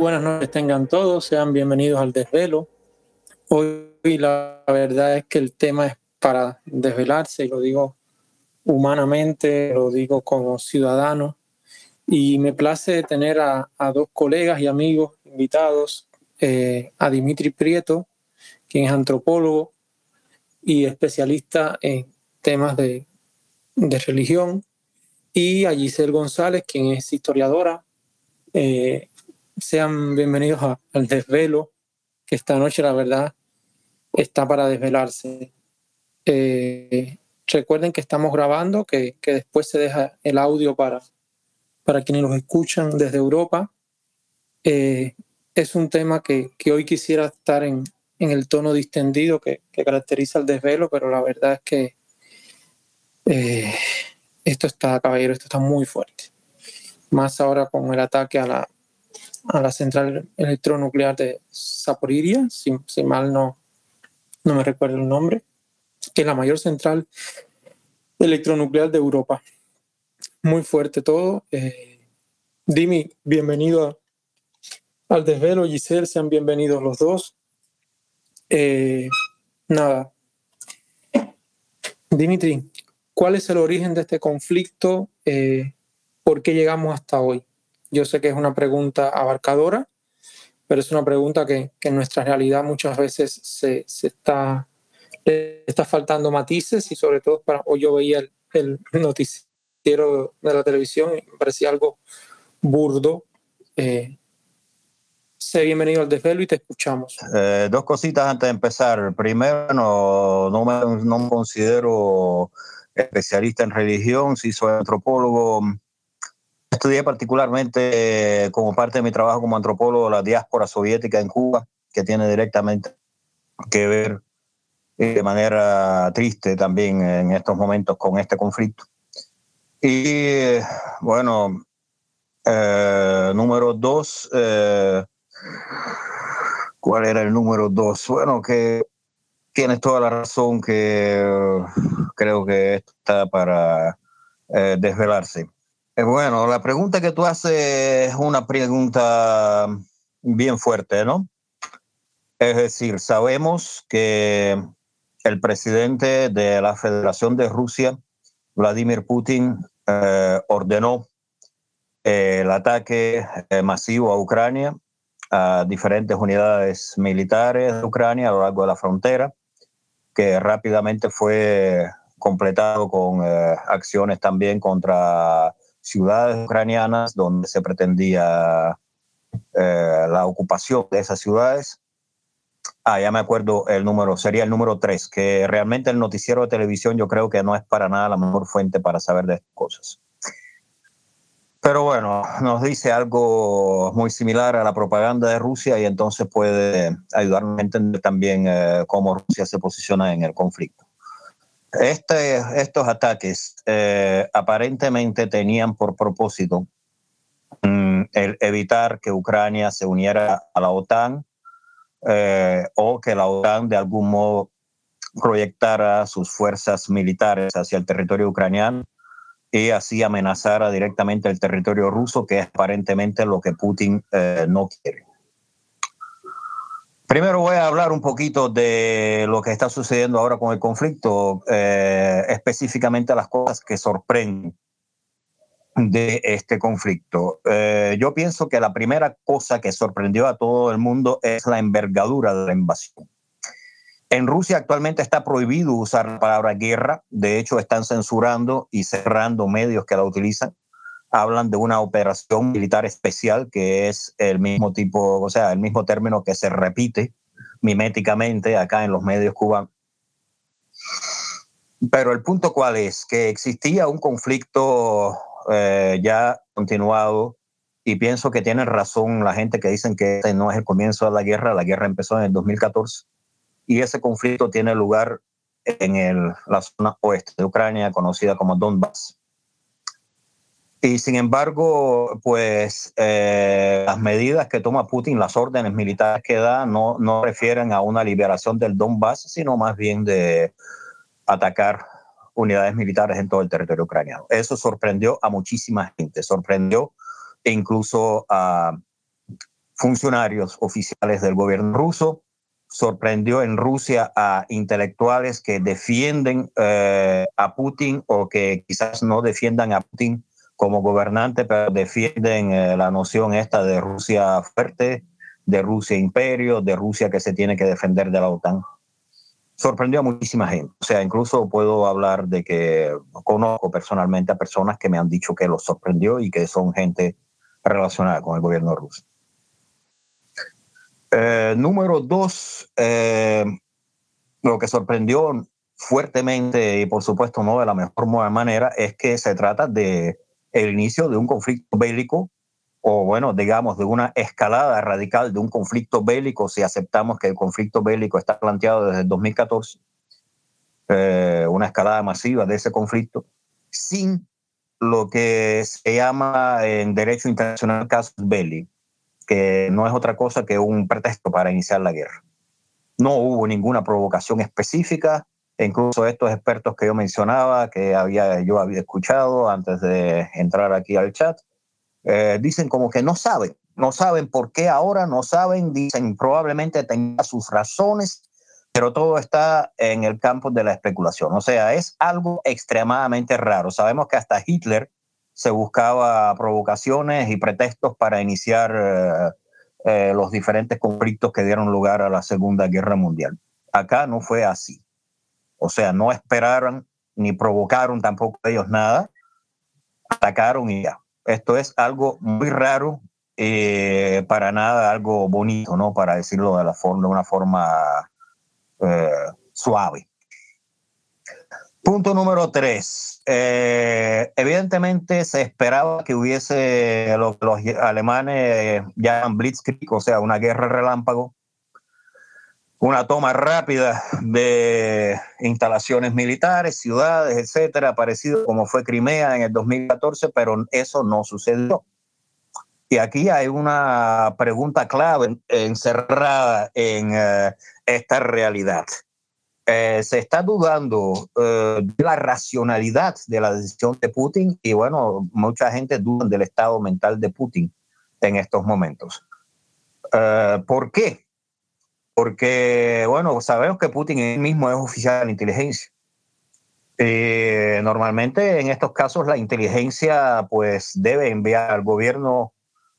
Buenas noches tengan todos, sean bienvenidos al desvelo. Hoy la verdad es que el tema es para desvelarse, lo digo humanamente, lo digo como ciudadano, y me place tener a, dos colegas y amigos invitados, eh, a Dimitri Prieto, quien es antropólogo y especialista en temas de, religión, y a Giselle González, quien es historiadora, eh, sean bienvenidos al desvelo, que esta noche la verdad está para desvelarse. Eh, recuerden que estamos grabando, que, después se deja el audio para, para quienes nos escuchan desde Europa. Eh, es un tema que, hoy quisiera estar en, el tono distendido que, caracteriza el desvelo, pero la verdad es que eh, esto está, caballero, esto está muy fuerte. Más ahora con el ataque a la, a la central electronuclear de Zaporiria, si, mal no, no me recuerdo el nombre, que es la mayor central electronuclear de Europa. Muy fuerte todo. Eh, Dimi, bienvenido al desvelo. Giselle, sean bienvenidos los dos. Eh, nada. Dimitri, ¿cuál es el origen de este conflicto? Eh, ¿Por qué llegamos hasta hoy? Yo sé que es una pregunta abarcadora, pero es una pregunta que, en nuestra realidad muchas veces se, está, está faltando matices y sobre todo para, hoy yo veía el, noticiero de la televisión y me parecía algo burdo. Eh, sé bienvenido al desvelo y te escuchamos. Eh, dos cositas antes de empezar. Primero, no, no, me, no me considero especialista en religión, sí soy antropólogo Estudié particularmente eh, como parte de mi trabajo como antropólogo la diáspora soviética en Cuba, que tiene directamente que ver eh, de manera triste también en estos momentos con este conflicto. Y bueno, eh, número dos, ¿cuál era el número dos? Bueno, que tienes toda la razón que creo que está para desvelarse. Eh, bueno, la pregunta que tú haces es una pregunta bien fuerte, ¿no? Es decir, sabemos que el presidente de la Federación de Rusia, Vladimir Putin, eh, ordenó eh, el ataque masivo a Ucrania, a diferentes unidades militares de Ucrania a lo largo de la frontera, que rápidamente fue completado con acciones también contra ciudades ucranianas donde se pretendía eh, la ocupación de esas ciudades. Ah, ya me acuerdo el número, sería el número 3, que realmente el noticiero de televisión yo creo que no es para nada la mejor fuente para saber de cosas. Pero bueno, nos dice algo muy similar a la propaganda de Rusia y entonces puede ayudarnos a entender también eh, cómo Rusia se posiciona en el conflicto. Este, estos ataques eh, aparentemente tenían por propósito mm, el evitar que Ucrania se uniera a la OTAN eh, o que la OTAN de algún modo proyectara sus fuerzas militares hacia el territorio ucraniano y así amenazara directamente el territorio ruso, que es aparentemente lo que Putin eh, no quiere. Primero voy a hablar un poquito de lo que está sucediendo ahora con el conflicto, eh, específicamente las cosas que sorprenden de este conflicto. Eh, yo pienso que la primera cosa que sorprendió a todo el mundo es la envergadura de la invasión. En Rusia actualmente está prohibido usar la palabra guerra, de hecho están censurando y cerrando medios que la utilizan hablan de una operación militar especial, que es el mismo tipo, o sea, el mismo término que se repite miméticamente acá en los medios cubanos. Pero el punto cuál es, que existía un conflicto eh, ya continuado y pienso que tienen razón la gente que dicen que este no es el comienzo de la guerra, la guerra empezó en el 2014 y ese conflicto tiene lugar en el, la zona oeste de Ucrania, conocida como Donbass. Y sin embargo, pues eh, las medidas que toma Putin, las órdenes militares que da, no, no refieren a una liberación del Donbass, sino más bien de atacar unidades militares en todo el territorio ucraniano. Eso sorprendió a muchísima gente, sorprendió incluso a funcionarios oficiales del gobierno ruso, sorprendió en Rusia a intelectuales que defienden eh, a Putin o que quizás no defiendan a Putin como gobernante, pero defienden eh, la noción esta de Rusia fuerte, de Rusia imperio, de Rusia que se tiene que defender de la OTAN. Sorprendió a muchísima gente. O sea, incluso puedo hablar de que conozco personalmente a personas que me han dicho que los sorprendió y que son gente relacionada con el gobierno ruso. Eh, número dos, eh, lo que sorprendió fuertemente y por supuesto no de la mejor manera es que se trata de el inicio de un conflicto bélico o bueno, digamos, de una escalada radical de un conflicto bélico, si aceptamos que el conflicto bélico está planteado desde el 2014, eh, una escalada masiva de ese conflicto, sin lo que se llama en derecho internacional casus belli, que no es otra cosa que un pretexto para iniciar la guerra. No hubo ninguna provocación específica, incluso estos expertos que yo mencionaba, que había, yo había escuchado antes de entrar aquí al chat, eh, dicen como que no saben, no saben por qué ahora, no saben, dicen probablemente tenga sus razones, pero todo está en el campo de la especulación. O sea, es algo extremadamente raro. Sabemos que hasta Hitler se buscaba provocaciones y pretextos para iniciar eh, eh, los diferentes conflictos que dieron lugar a la Segunda Guerra Mundial. Acá no fue así. O sea, no esperaron ni provocaron tampoco ellos nada, atacaron y ya. Esto es algo muy raro, eh, para nada algo bonito, ¿no? Para decirlo de, la forma, una forma eh, suave. Punto número tres. Eh, evidentemente se esperaba que hubiese lo que los alemanes llaman Blitzkrieg, o sea, una guerra relámpago, una toma rápida de instalaciones militares, ciudades, etcétera, parecido como fue Crimea en el 2014, pero eso no sucedió. Y aquí hay una pregunta clave encerrada en eh, esta realidad. Eh, se está dudando eh, de la racionalidad de la decisión de Putin y bueno, mucha gente duda del estado mental de Putin en estos momentos. ¿Por qué? Porque, bueno, sabemos que Putin él mismo es oficial de la inteligencia. Eh, normalmente en estos casos la inteligencia pues debe enviar al gobierno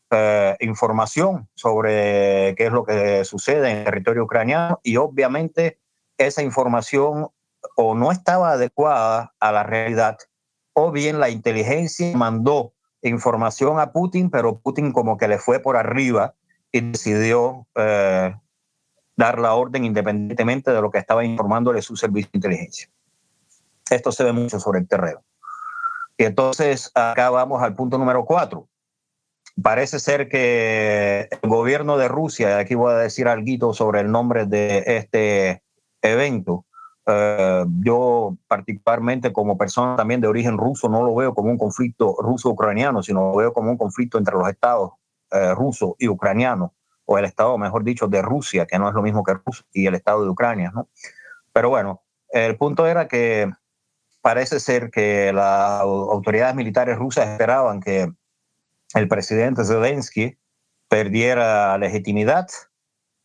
eh, información sobre qué es lo que sucede en el territorio ucraniano y obviamente esa información o no estaba adecuada a la realidad o bien la inteligencia mandó información a Putin, pero Putin como que le fue por arriba y decidió eh, dar la orden independientemente de lo que estaba informándole su servicio de inteligencia. Esto se ve mucho sobre el terreno. Y entonces acá vamos al punto número cuatro. Parece ser que el gobierno de Rusia, aquí voy a decir algo sobre el nombre de este evento, eh, yo particularmente como persona también de origen ruso no lo veo como un conflicto ruso-ucraniano, sino lo veo como un conflicto entre los estados eh, ruso y ucraniano o el Estado, mejor dicho, de Rusia, que no es lo mismo que Rusia, y el Estado de Ucrania. ¿no? Pero bueno, el punto era que parece ser que las autoridades militares rusas esperaban que el presidente Zelensky perdiera legitimidad.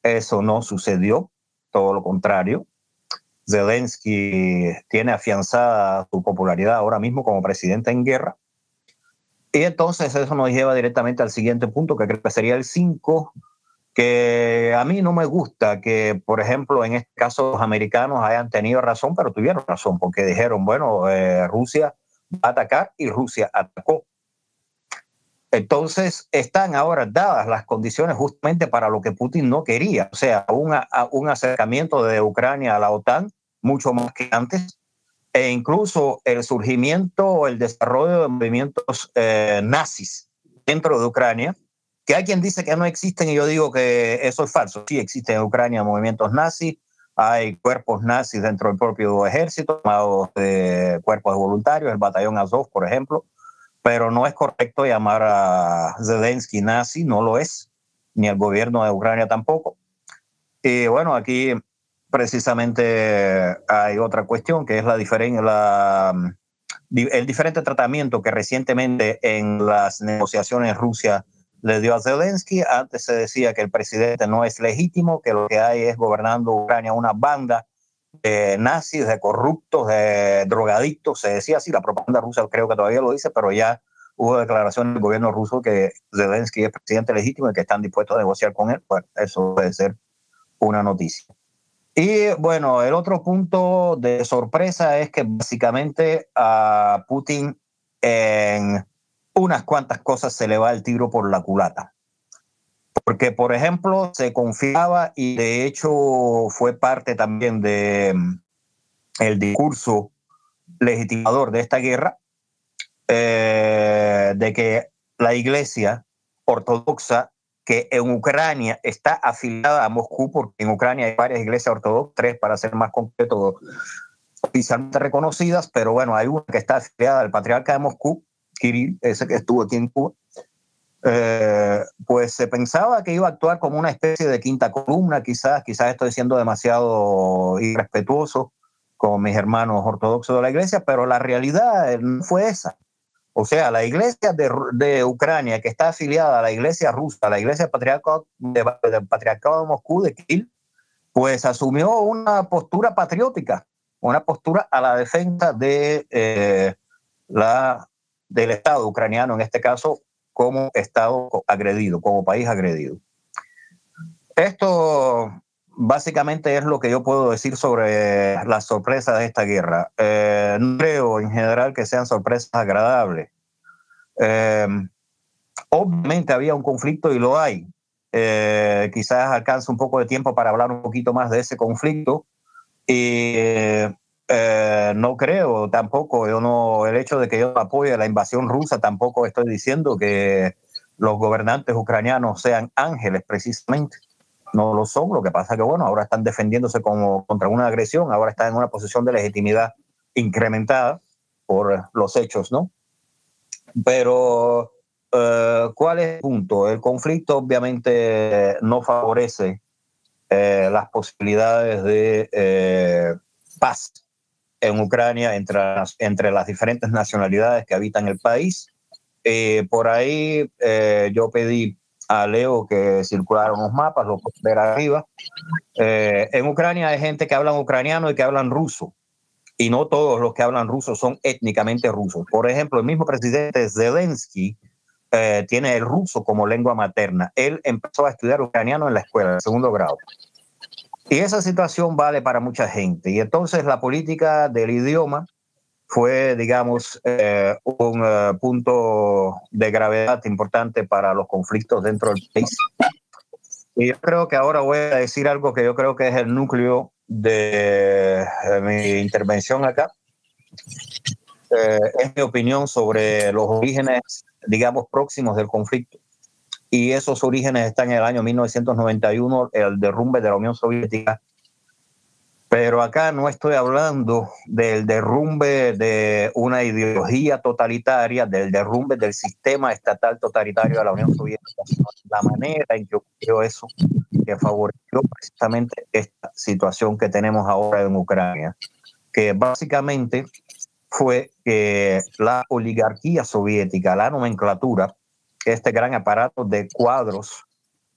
Eso no sucedió, todo lo contrario. Zelensky tiene afianzada su popularidad ahora mismo como presidente en guerra. Y entonces eso nos lleva directamente al siguiente punto, que creo que sería el 5, que a mí no me gusta que, por ejemplo, en este caso los americanos hayan tenido razón, pero tuvieron razón, porque dijeron, bueno, eh, Rusia va a atacar y Rusia atacó. Entonces están ahora dadas las condiciones justamente para lo que Putin no quería, o sea, un acercamiento de Ucrania a la OTAN mucho más que antes, e incluso el surgimiento o el desarrollo de movimientos eh, nazis dentro de Ucrania, que hay quien dice que no existen y yo digo que eso es falso. Sí existen en Ucrania movimientos nazis, hay cuerpos nazis dentro del propio ejército, llamados de cuerpos de voluntarios, el batallón Azov, por ejemplo, pero no es correcto llamar a Zelensky nazi, no lo es, ni el gobierno de Ucrania tampoco. Y bueno, aquí precisamente hay otra cuestión que es la diferencia, la, el diferente tratamiento que recientemente en las negociaciones Rusia le dio a Zelensky. Antes se decía que el presidente no es legítimo, que lo que hay es gobernando Ucrania una banda de nazis, de corruptos, de drogadictos. Se decía así, la propaganda rusa creo que todavía lo dice, pero ya hubo declaraciones del gobierno ruso que Zelensky es presidente legítimo y que están dispuestos a negociar con él. Pues eso puede ser una noticia. Y bueno, el otro punto de sorpresa es que básicamente a Putin en unas cuantas cosas se le va el tiro por la culata. Porque, por ejemplo, se confiaba y de hecho fue parte también de mm, discurso legitimador de esta guerra, eh, de que la iglesia ortodoxa que en Ucrania está afiliada a Moscú, porque en Ucrania hay varias iglesias ortodoxas, tres para ser más completo, oficialmente reconocidas, pero bueno, hay una que está afiliada al patriarca de Moscú, Kirill, ese que estuvo aquí en Cuba. Eh, pues se pensaba que iba a actuar como una especie de quinta columna, quizás, quizás estoy siendo demasiado irrespetuoso con mis hermanos ortodoxos de la iglesia, pero la realidad no fue esa. O sea, la iglesia de, Ucrania, que está afiliada a la iglesia rusa, la iglesia patriarcado de, del patriarcado de Moscú, de Kirill, pues asumió una postura patriótica, una postura a la defensa de, eh, la, del Estado ucraniano, en este caso, como Estado agredido, como país agredido. Esto básicamente es lo que yo puedo decir sobre las sorpresas de esta guerra. Eh, no creo en general que sean sorpresas agradables. Eh, obviamente había un conflicto y lo hay. Eh, quizás alcance un poco de tiempo para hablar un poquito más de ese conflicto. Y no creo tampoco, yo no, el hecho de que yo apoye la invasión rusa, tampoco estoy diciendo que los gobernantes ucranianos sean ángeles precisamente no lo son. Lo que pasa que, bueno, ahora están defendiéndose como contra una agresión, ahora están en una posición de legitimidad incrementada por los hechos, ¿no? Pero, eh, ¿cuál es el punto? El conflicto obviamente no favorece eh, las posibilidades de eh, paz en Ucrania entre las, entre las diferentes nacionalidades que habitan el país. por ahí yo pedí a Leo que circularon los mapas, lo pueden ver arriba. Eh, en Ucrania hay gente que hablan ucraniano y que hablan ruso, y no todos los que hablan ruso son étnicamente rusos. Por ejemplo, el mismo presidente Zelensky eh, tiene el ruso como lengua materna. Él empezó a estudiar ucraniano en la escuela, en segundo grado. Y esa situación vale para mucha gente. Y entonces la política del idioma fue, digamos, eh, un eh, punto de gravedad importante para los conflictos dentro del país. Y yo creo que ahora voy a decir algo que yo creo que es el núcleo de, mi intervención acá. Eh, es mi opinión sobre los orígenes, digamos, próximos del conflicto. Y esos orígenes están en el año 1991, el derrumbe de la Unión Soviética. Pero acá no estoy hablando del derrumbe de una ideología totalitaria, del derrumbe del sistema estatal totalitario de la Unión Soviética, sino la manera en que ocurrió eso, que favoreció precisamente esta situación que tenemos ahora en Ucrania, que básicamente fue que la oligarquía soviética, la nomenclatura, este gran aparato de cuadros,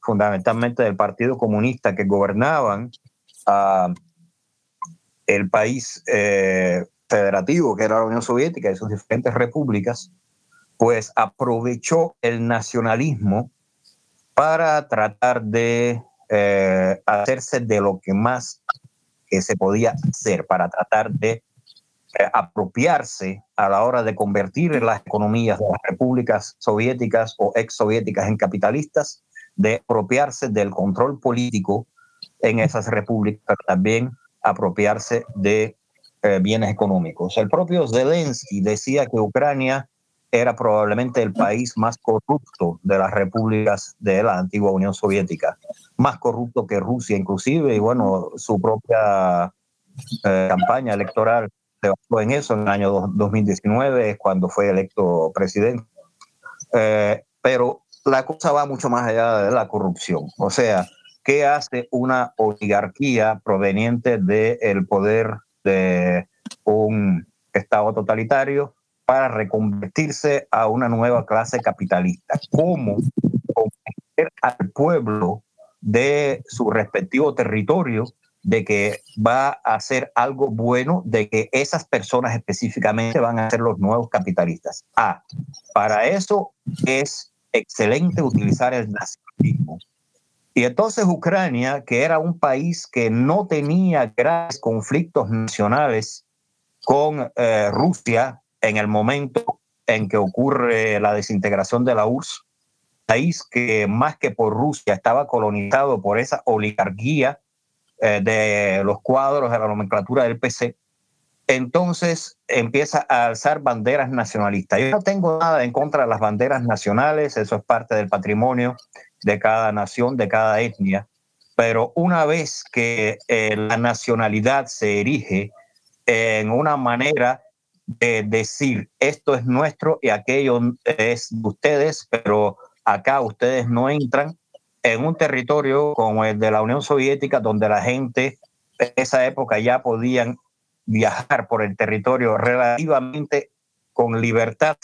fundamentalmente del Partido Comunista, que gobernaban a el país eh, federativo que era la Unión Soviética y sus diferentes repúblicas, pues aprovechó el nacionalismo para tratar de eh, hacerse de lo que más que se podía hacer, para tratar de apropiarse a la hora de convertir las economías de las repúblicas soviéticas o ex soviéticas en capitalistas, de apropiarse del control político en esas repúblicas, también apropiarse de eh, bienes económicos. El propio Zelensky decía que Ucrania era probablemente el país más corrupto de las repúblicas de la antigua Unión Soviética, más corrupto que Rusia inclusive, y bueno, su propia eh, campaña electoral se basó en eso en el año 2019, cuando fue electo presidente. Eh, pero la cosa va mucho más allá de la corrupción. O sea, ¿Qué hace una oligarquía proveniente del poder de un Estado totalitario para reconvertirse a una nueva clase capitalista? ¿Cómo? Con al pueblo de su respectivo territorio de que va a hacer algo bueno, de que esas personas específicamente van a ser los nuevos capitalistas. Ah, para eso es excelente utilizar el nacionalismo. Y entonces Ucrania, que era un país que no tenía grandes conflictos nacionales con eh, Rusia en el momento en que ocurre la desintegración de la URSS, país que más que por Rusia estaba colonizado por esa oligarquía eh, de los cuadros de la nomenclatura del PC, entonces empieza a alzar banderas nacionalistas. Yo no tengo nada en contra de las banderas nacionales, eso es parte del patrimonio de cada nación, de cada etnia, pero una vez que eh, la nacionalidad se erige en una manera de decir esto es nuestro y aquello es de ustedes, pero acá ustedes no entran, en un territorio como el de la Unión Soviética, donde la gente en esa época ya podían viajar por el territorio relativamente con libertad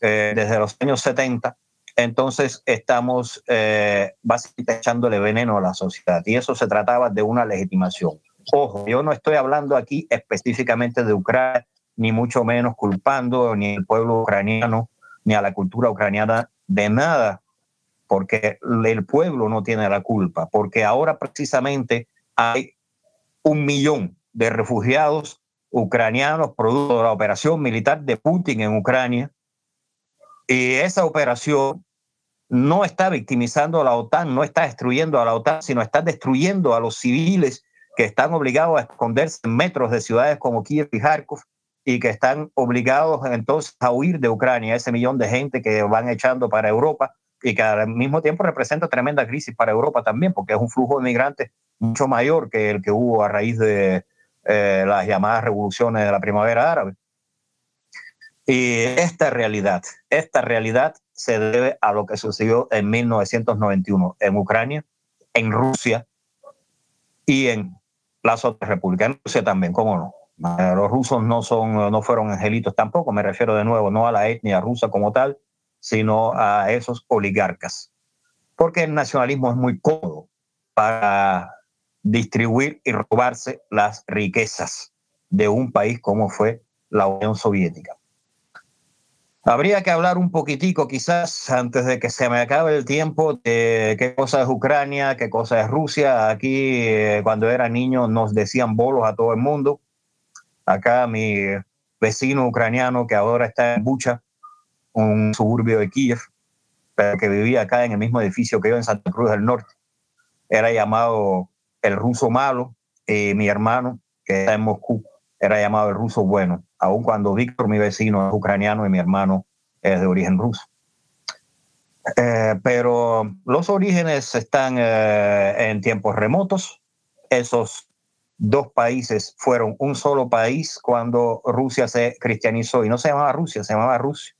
eh, desde los años 70, entonces estamos eh, básicamente echándole veneno a la sociedad. Y eso se trataba de una legitimación. Ojo, yo no estoy hablando aquí específicamente de Ucrania, ni mucho menos culpando ni al pueblo ucraniano, ni a la cultura ucraniana de nada porque el pueblo no tiene la culpa, porque ahora precisamente hay un millón de refugiados ucranianos producto de la operación militar de Putin en Ucrania. Y esa operación no está victimizando a la OTAN, no está destruyendo a la OTAN, sino está destruyendo a los civiles que están obligados a esconderse en metros de ciudades como Kiev y Kharkov y que están obligados entonces a huir de Ucrania, ese millón de gente que van echando para Europa y que al mismo tiempo representa tremenda crisis para Europa también, porque es un flujo de migrantes mucho mayor que el que hubo a raíz de eh, las llamadas revoluciones de la primavera árabe. Y esta realidad, esta realidad se debe a lo que sucedió en 1991 en Ucrania, en Rusia y en las otras repúblicas. En Rusia también, cómo no. Los rusos no, son, no fueron angelitos tampoco, me refiero de nuevo no a la etnia rusa como tal, sino a esos oligarcas. Porque el nacionalismo es muy cómodo para distribuir y robarse las riquezas de un país como fue la Unión Soviética. Habría que hablar un poquitico quizás antes de que se me acabe el tiempo de qué cosa es Ucrania, qué cosa es Rusia. Aquí eh, cuando era niño nos decían bolos a todo el mundo. Acá mi vecino ucraniano que ahora está en Bucha un suburbio de Kiev, pero que vivía acá en el mismo edificio que yo en Santa Cruz del Norte. Era llamado el ruso malo y mi hermano, que está en Moscú, era llamado el ruso bueno, aun cuando Víctor, mi vecino, es ucraniano y mi hermano es de origen ruso. Eh, pero los orígenes están eh, en tiempos remotos. Esos dos países fueron un solo país cuando Rusia se cristianizó y no se llamaba Rusia, se llamaba Rusia.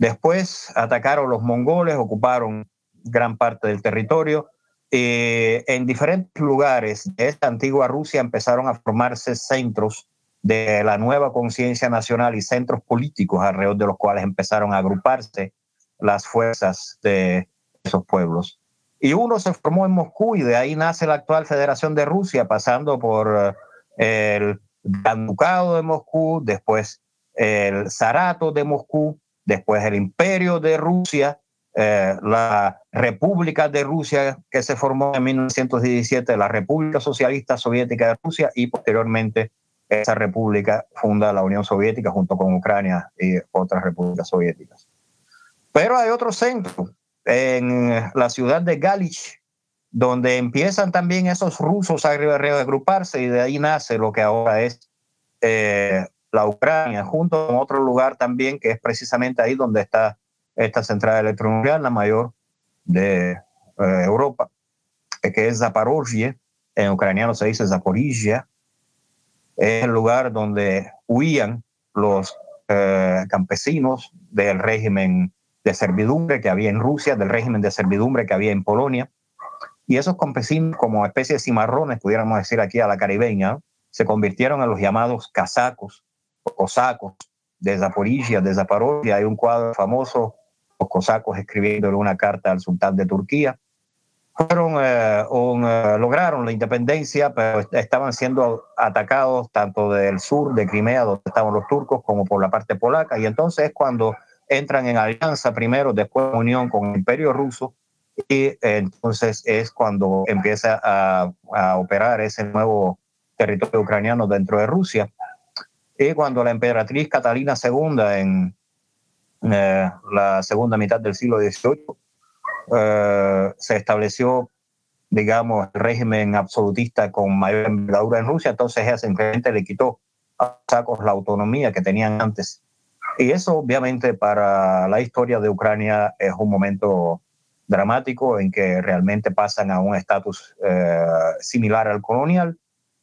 Después atacaron los mongoles, ocuparon gran parte del territorio. Eh, en diferentes lugares de esta antigua Rusia empezaron a formarse centros de la nueva conciencia nacional y centros políticos alrededor de los cuales empezaron a agruparse las fuerzas de esos pueblos. Y uno se formó en Moscú y de ahí nace la actual Federación de Rusia, pasando por eh, el Gran Ducado de Moscú, después el Zarato de Moscú, después el imperio de Rusia, eh, la República de Rusia que se formó en 1917, la República Socialista Soviética de Rusia y posteriormente esa república funda la Unión Soviética junto con Ucrania y otras repúblicas soviéticas. Pero hay otro centro, en la ciudad de Galich, donde empiezan también esos rusos a reagruparse y de ahí nace lo que ahora es eh, la Ucrania, junto con otro lugar también que es precisamente ahí donde está esta central electronuclear, la mayor de eh, Europa, que es Zaporozhye, en ucraniano se dice Zaporizhia, es el lugar donde huían los eh, campesinos del régimen de servidumbre que había en Rusia, del régimen de servidumbre que había en Polonia. Y esos campesinos, como especie de cimarrones, pudiéramos decir aquí a la caribeña, se convirtieron en los llamados casacos, cosacos de Zaporizhia, de Zaporozhia. Hay un cuadro famoso los cosacos escribiéndole una carta al sultán de Turquía. Fueron, eh, eh, lograron la independencia, pero estaban siendo atacados tanto del sur de Crimea, donde estaban los turcos, como por la parte polaca. Y entonces es cuando entran en alianza primero, después en unión con el imperio ruso, y entonces es cuando empieza a, a operar ese nuevo territorio ucraniano dentro de Rusia. Y cuando la emperatriz Catalina II en eh, la segunda mitad del siglo XVIII eh, se estableció, digamos, el régimen absolutista con mayor envergadura en Rusia, entonces ella simplemente le quitó a sacos la autonomía que tenían antes. Y eso obviamente para la historia de Ucrania es un momento dramático en que realmente pasan a un estatus eh, similar al colonial.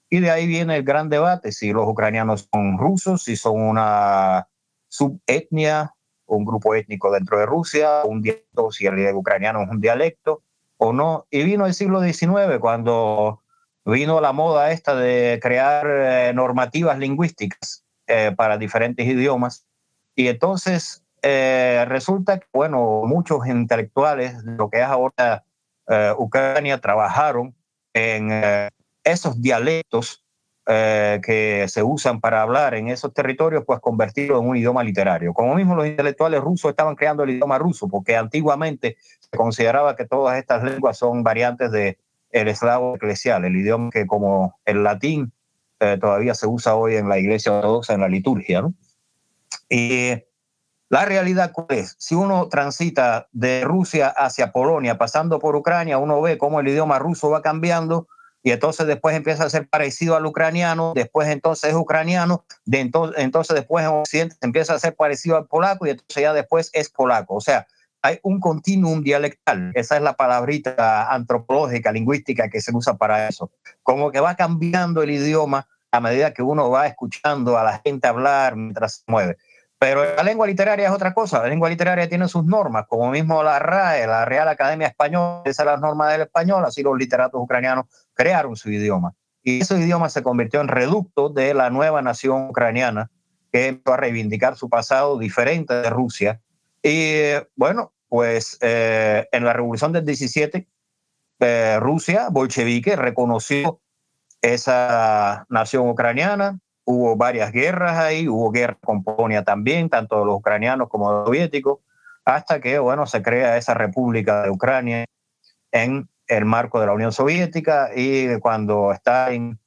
Y de ahí viene el gran debate, si los ucranianos son rusos, si son una subetnia, un grupo étnico dentro de Rusia, un dialecto, si el ucraniano es un dialecto o no. Y vino el siglo XIX cuando vino la moda esta de crear eh, normativas lingüísticas eh, para diferentes idiomas. Y entonces eh, resulta que, bueno, muchos intelectuales lo que es ahora eh, Ucrania trabajaron en eh, esos dialectos que se usan para hablar en esos territorios, pues convertirlo en un idioma literario. Como mismo los intelectuales rusos estaban creando el idioma ruso, porque antiguamente se consideraba que todas estas lenguas son variantes de el eslavo eclesial, el idioma que como el latín todavía se usa hoy en la iglesia ortodoxa en la liturgia. Y la realidad es, si uno transita de Rusia hacia Polonia, pasando por Ucrania, uno ve cómo el idioma ruso va cambiando y entonces después empieza a ser parecido al ucraniano, después entonces es ucraniano, de entonces, entonces después en Occidente empieza a ser parecido al polaco y entonces ya después es polaco. O sea, hay un continuum dialectal, esa es la palabrita antropológica, lingüística que se usa para eso. Como que va cambiando el idioma a medida que uno va escuchando a la gente hablar mientras se mueve. Pero la lengua literaria es otra cosa. La lengua literaria tiene sus normas, como mismo la RAE, la Real Academia Española, esas son las normas del español, así los literatos ucranianos crearon su idioma. Y ese idioma se convirtió en reducto de la nueva nación ucraniana, que empezó a reivindicar su pasado diferente de Rusia. Y bueno, pues eh, en la revolución del 17, eh, Rusia, bolchevique, reconoció esa nación ucraniana, hubo varias guerras ahí, hubo guerra con Polonia también, tanto los ucranianos como los soviéticos, hasta que, bueno, se crea esa República de Ucrania en el marco de la Unión Soviética y cuando Stalin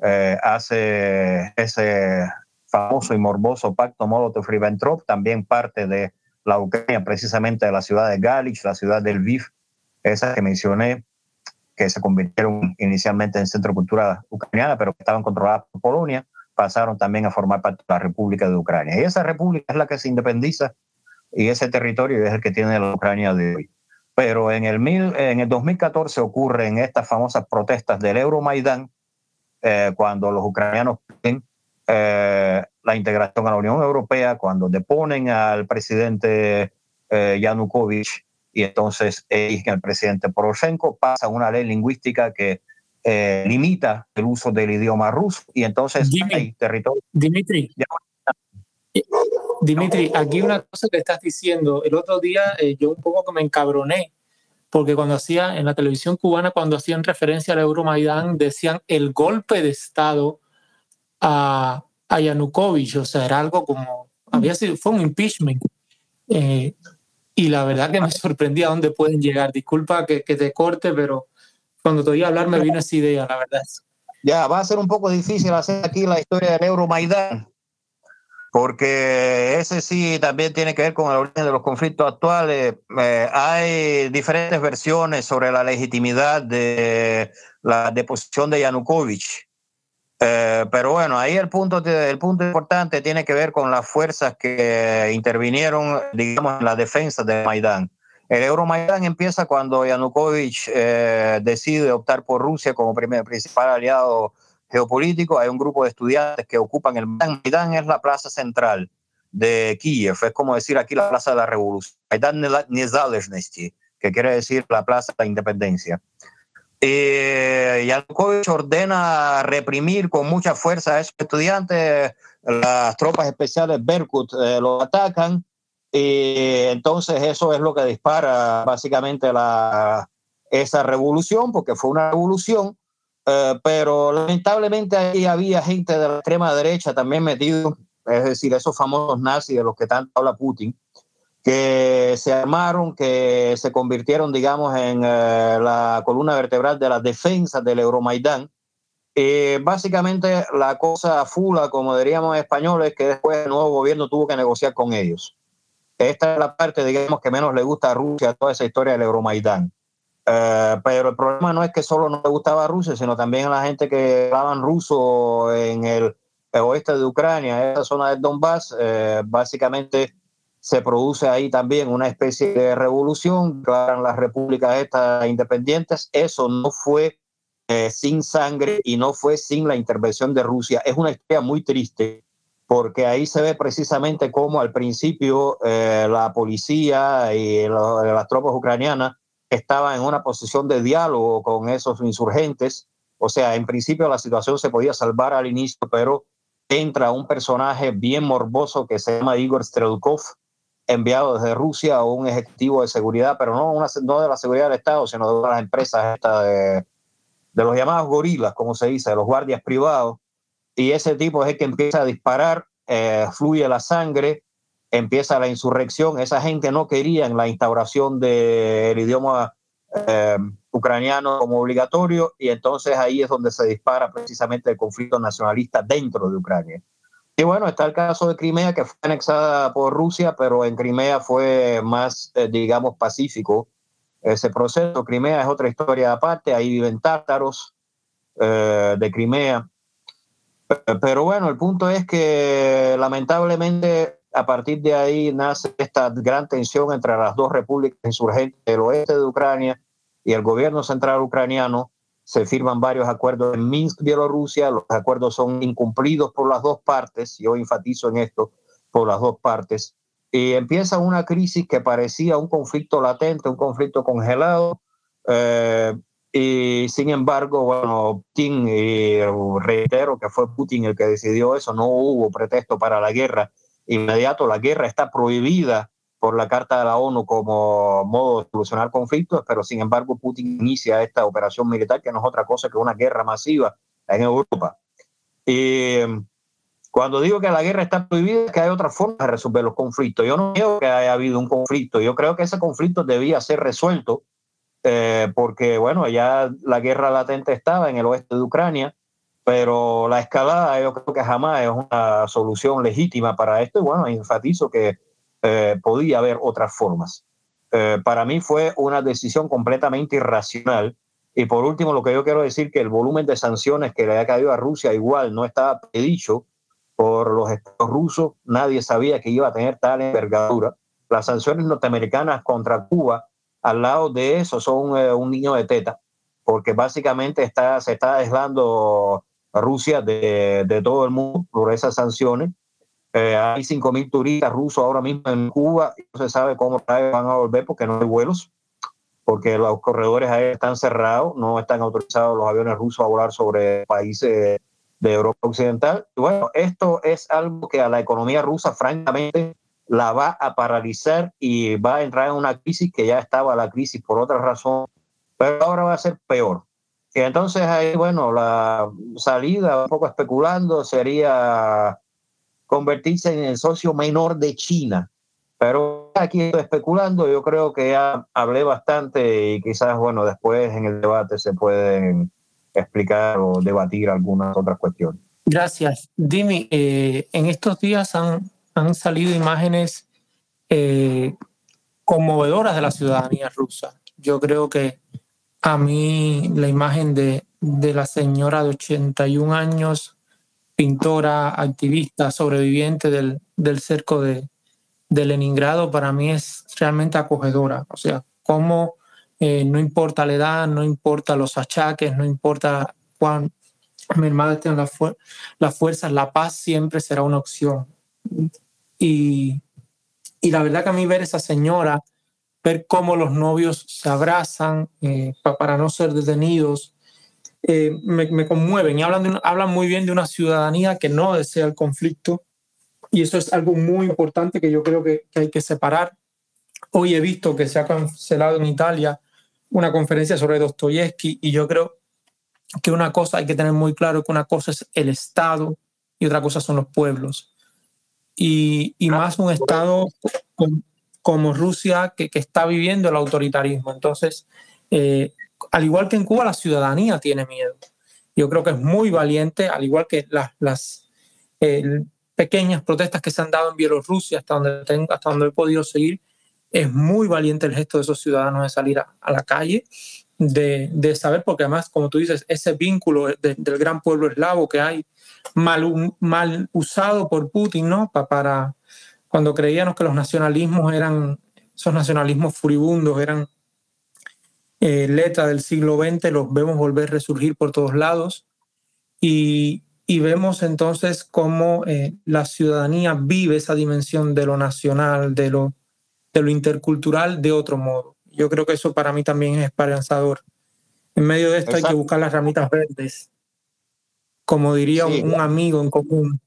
eh, hace ese famoso y morboso pacto Molotov-Ribbentrop, también parte de la Ucrania, precisamente de la ciudad de Galich, la ciudad del Lviv, esa que mencioné, que se convirtieron inicialmente en centro de cultura ucraniana, pero que estaban controladas por Polonia pasaron también a formar parte de la República de Ucrania. Y esa república es la que se independiza y ese territorio es el que tiene la Ucrania de hoy. Pero en el, mil, en el 2014 ocurren estas famosas protestas del Euromaidán, eh, cuando los ucranianos piden eh, la integración a la Unión Europea, cuando deponen al presidente eh, Yanukovych y entonces eligen al presidente Poroshenko, pasa una ley lingüística que eh, limita el uso del idioma ruso y entonces hay territorio. Dimitri, Dimitri, aquí una cosa que estás diciendo, el otro día eh, yo un poco que me encabroné, porque cuando hacía en la televisión cubana, cuando hacían referencia al Euromaidán, decían el golpe de Estado a, a Yanukovych, o sea, era algo como, había sido, fue un impeachment. Eh, y la verdad que me sorprendía a dónde pueden llegar. Disculpa que, que te corte, pero cuando te oí hablar me vino esa idea, la verdad. Ya, va a ser un poco difícil hacer aquí la historia del Euromaidán, porque ese sí también tiene que ver con el origen de los conflictos actuales. Eh, hay diferentes versiones sobre la legitimidad de la deposición de Yanukovych. Eh, pero bueno, ahí el punto, el punto importante tiene que ver con las fuerzas que intervinieron, digamos, en la defensa de Maidán. El Euromaidán empieza cuando Yanukovych eh, decide optar por Rusia como primer, principal aliado geopolítico. Hay un grupo de estudiantes que ocupan el Maidán. Maidán es la plaza central de Kiev, es como decir aquí la plaza de la revolución. Maidán Nezalezhnosti, que quiere decir la plaza de la independencia. Eh, Yanukovych ordena reprimir con mucha fuerza a esos estudiantes. Las tropas especiales Berkut eh, lo atacan y entonces eso es lo que dispara básicamente la, esa revolución, porque fue una revolución, eh, pero lamentablemente ahí había gente de la extrema derecha también metido, es decir, esos famosos nazis de los que tanto habla Putin, que se armaron, que se convirtieron, digamos, en eh, la columna vertebral de las defensas del Euromaidán. Y básicamente la cosa fula, como diríamos en español, es que después el nuevo gobierno tuvo que negociar con ellos. Esta es la parte, digamos, que menos le gusta a Rusia, toda esa historia del Euromaidán. Eh, pero el problema no es que solo no le gustaba a Rusia, sino también a la gente que hablaban ruso en el, oeste de Ucrania, esa zona del Donbass, eh, básicamente se produce ahí también una especie de revolución, declaran las repúblicas estas independientes. Eso no fue eh, sin sangre y no fue sin la intervención de Rusia. Es una historia muy triste porque ahí se ve precisamente cómo al principio la policía y las tropas ucranianas estaba en una posición de diálogo con esos insurgentes. O sea, en principio la situación se podía salvar al inicio, pero entra un personaje bien morboso que se llama Igor Strelkov, enviado desde Rusia a un ejecutivo de seguridad, pero no, de la seguridad del Estado, sino de las empresas de los llamados gorilas, como se dice, de los guardias privados. Y ese tipo es el que empieza a disparar, eh, fluye la sangre, empieza la insurrección. Esa gente no quería la instauración del idioma eh, ucraniano como obligatorio y entonces ahí es donde se dispara precisamente el conflicto nacionalista dentro de Ucrania. Y bueno, está el caso de Crimea, que fue anexada por Rusia, pero en Crimea fue más, eh, digamos, pacífico ese proceso. Crimea es otra historia aparte, ahí viven tártaros eh, de Crimea. Pero bueno, el punto es que lamentablemente a partir de ahí nace esta gran tensión entre las dos repúblicas insurgentes del oeste de Ucrania y el gobierno central ucraniano. Se firman varios acuerdos en Minsk, Bielorrusia. Los acuerdos son incumplidos por las dos partes. Yo enfatizo en esto, por las dos partes. Y empieza una crisis que parecía un conflicto latente, un conflicto congelado. Eh, y sin embargo, bueno, Putin, y reitero que fue Putin el que decidió eso, no hubo pretexto para la guerra inmediato. La guerra está prohibida por la Carta de la ONU como modo de solucionar conflictos, pero sin embargo Putin inicia esta operación militar que no es otra cosa que una guerra masiva en Europa. Y cuando digo que la guerra está prohibida, es que hay otra forma de resolver los conflictos. Yo no creo que haya habido un conflicto. Yo creo que ese conflicto debía ser resuelto eh, porque, bueno, ya la guerra latente estaba en el oeste de Ucrania pero la escalada yo creo que jamás es una solución legítima para esto y bueno, enfatizo que eh, podía haber otras formas. Eh, para mí fue una decisión completamente irracional y por último lo que yo quiero decir que el volumen de sanciones que le ha caído a Rusia igual no estaba predicho por los estados rusos, nadie sabía que iba a tener tal envergadura. Las sanciones norteamericanas contra Cuba al lado de eso son eh, un niño de teta, porque básicamente está, se está aislando Rusia de, de, todo el mundo por esas sanciones. Eh, hay 5.000 turistas rusos ahora mismo en Cuba y no se sabe cómo van a volver porque no hay vuelos, porque los corredores ahí están cerrados, no están autorizados los aviones rusos a volar sobre países de Europa Occidental. Y bueno, esto es algo que a la economía rusa, francamente, la va a paralizar y va a entrar en una crisis que ya estaba la crisis por otra razón, pero ahora va a ser peor. Y entonces ahí, bueno, la salida, un poco especulando, sería convertirse en el socio menor de China. Pero aquí estoy especulando, yo creo que ya hablé bastante y quizás, bueno, después en el debate se pueden explicar o debatir algunas otras cuestiones. Gracias. Dime, eh, en estos días han, han salido imágenes eh, conmovedoras de la ciudadanía rusa. Yo creo que a mí la imagen de, de la señora de 81 años, pintora, activista, sobreviviente del, del cerco de, de, Leningrado, para mí es realmente acogedora. O sea, cómo eh, no importa la edad, no importa los achaques, no importa cuán mermadas estén las, las fuerzas, la paz siempre será una opción. Y, y la verdad que a mí ver esa señora ver cómo los novios se abrazan eh, para no ser detenidos, eh, me, conmueven y hablan, hablan muy bien de una ciudadanía que no desea el conflicto Y eso es algo muy importante que yo creo que, que hay que separar. Hoy he visto que se ha cancelado en Italia una conferencia sobre Dostoyevsky y yo creo que una cosa hay que tener muy claro que una cosa es el Estado y otra cosa son los pueblos. Y, y más un Estado como, Rusia que, que, está viviendo el autoritarismo. Entonces, eh, al igual que en Cuba, la ciudadanía tiene miedo. Yo creo que es muy valiente, al igual que las, las pequeñas protestas que se han dado en Bielorrusia, hasta donde, tengo, hasta donde he podido seguir, es muy valiente el gesto de esos ciudadanos de salir a, a la calle de, de, saber, porque además, como tú dices, ese vínculo del gran pueblo eslavo que hay, mal, mal usado por Putin, ¿no? para cuando creíamos que los nacionalismos eran, esos nacionalismos furibundos eran eh, letra del siglo XX, los vemos volver a resurgir por todos lados y, y vemos entonces cómo eh, la ciudadanía vive esa dimensión de lo nacional, de lo, de lo intercultural de otro modo. Yo creo que eso para mí también es esperanzador. En medio de esto hay que buscar las ramitas verdes, como diría un, amigo en común.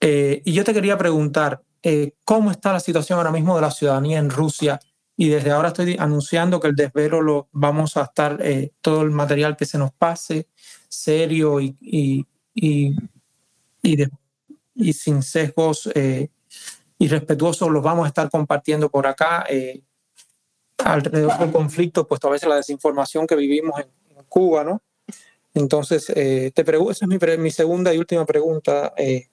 Eh, y yo te quería preguntar, eh, ¿cómo está la situación ahora mismo de la ciudadanía en Rusia? Y desde ahora estoy anunciando que el desvelo lo vamos a estar, eh, todo el material que se nos pase, serio y, y, y, y, sin sesgos y respetuosos, los vamos a estar compartiendo por acá alrededor del conflicto, pues a veces la desinformación que vivimos en, Cuba, ¿no? Entonces, eh, te pregunto, esa es mi, mi, segunda y última pregunta. Eh,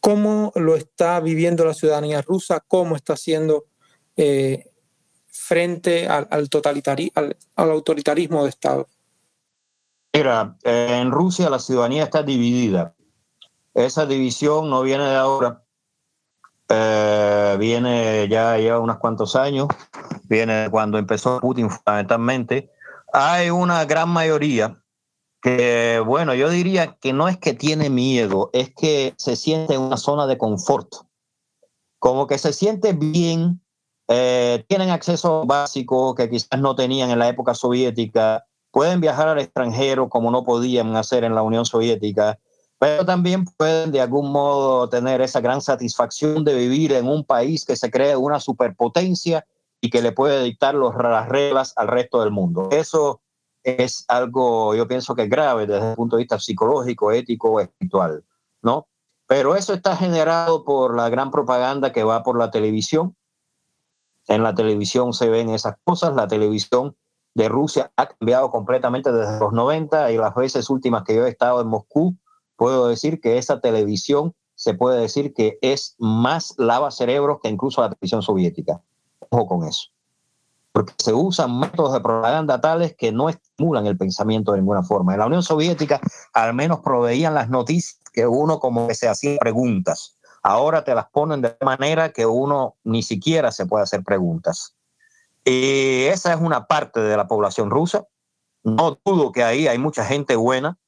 ¿Cómo lo está viviendo la ciudadanía rusa? ¿Cómo está haciendo eh, frente al, al, al, autoritarismo de Estado? Mira, en Rusia la ciudadanía está dividida. Esa división no viene de ahora, viene ya, ya unos cuantos años viene cuando empezó Putin fundamentalmente, hay una gran mayoría que, bueno, yo diría que no es que tiene miedo, es que se siente en una zona de confort, como que se siente bien, eh, tienen acceso básico que quizás no tenían en la época soviética, pueden viajar al extranjero como no podían hacer en la Unión Soviética, pero también pueden de algún modo tener esa gran satisfacción de vivir en un país que se cree una superpotencia y que le puede dictar las reglas al resto del mundo. Eso es algo, yo pienso que grave desde el punto de vista psicológico, ético, espiritual, ¿no? Pero eso está generado por la gran propaganda que va por la televisión. En la televisión se ven esas cosas. La televisión de Rusia ha cambiado completamente desde los 90 y las veces últimas que yo he estado en Moscú, puedo decir que esa televisión se puede decir que es más lava cerebros que incluso la televisión soviética. Ojo con eso. Porque se usan métodos de propaganda tales que no estimulan el pensamiento de ninguna forma. En la Unión Soviética al menos proveían las noticias que uno como que se hacía preguntas. Ahora te las ponen de manera que uno ni siquiera se puede hacer preguntas. Y esa es una parte de la población rusa. No dudo que ahí hay mucha gente buena.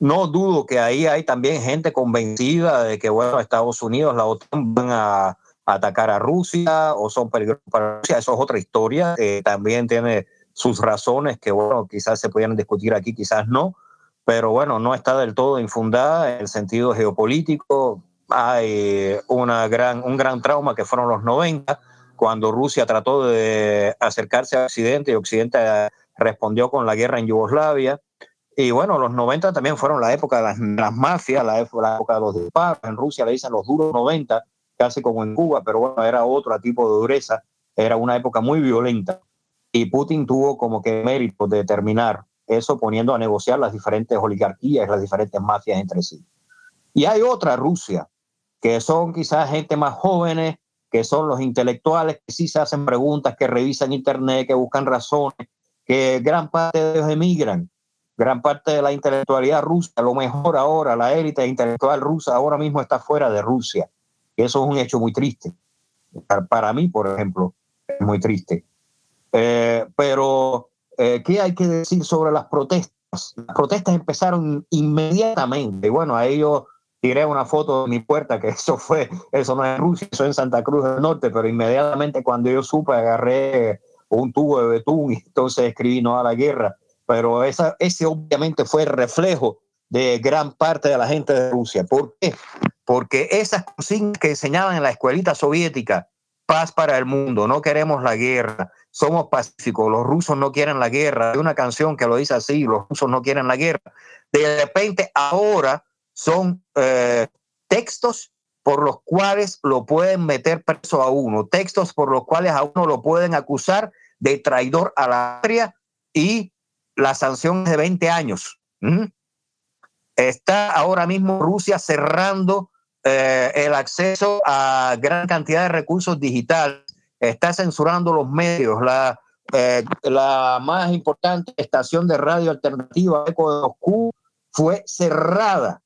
No dudo que ahí hay también gente convencida de que, bueno, Estados Unidos, la OTAN van a atacar a Rusia o son peligrosos para Rusia. Eso es otra historia. Eh, también tiene sus razones que, bueno, quizás se pudieran discutir aquí, quizás no. Pero bueno, no está del todo infundada en el sentido geopolítico. Hay una gran, un gran trauma que fueron los 90, cuando Rusia trató de acercarse a Occidente y Occidente respondió con la guerra en Yugoslavia. Y bueno, los 90 también fueron la época de las, las mafias, la, la, época de los disparos. En Rusia le dicen los duros 90, casi como en Cuba, pero bueno, era otro tipo de dureza, era una época muy violenta y Putin tuvo como que mérito de terminar eso poniendo a negociar las diferentes oligarquías, las diferentes mafias entre sí. Y hay otra Rusia, que son quizás gente más jóvenes, que son los intelectuales, que sí se hacen preguntas, que revisan internet, que buscan razones, que gran parte de ellos emigran. Gran parte de la intelectualidad rusa, a lo mejor ahora la élite intelectual rusa ahora mismo está fuera de Rusia eso es un hecho muy triste. Para, mí, por ejemplo, es muy triste. Eh, pero, eh, ¿qué hay que decir sobre las protestas? Las protestas empezaron inmediatamente. Bueno, ahí yo tiré una foto de mi puerta, que eso fue, eso no es Rusia, eso es en Santa Cruz del Norte, pero inmediatamente cuando yo supe, agarré un tubo de betún y entonces escribí no a la guerra. Pero esa, ese obviamente fue el reflejo de gran parte de la gente de Rusia. ¿Por qué? Porque esas consignas que enseñaban en la escuelita soviética, paz para el mundo, no queremos la guerra, somos pacíficos, los rusos no quieren la guerra, hay una canción que lo dice así, los rusos no quieren la guerra. De repente ahora son eh, textos por los cuales lo pueden meter preso a uno, textos por los cuales a uno lo pueden acusar de traidor a la patria y la sanción es de 20 años. Está ahora mismo Rusia cerrando eh, el acceso a gran cantidad de recursos digitales, está censurando los medios, la, eh, la más importante estación de radio alternativa, Eco de Moscú, fue cerrada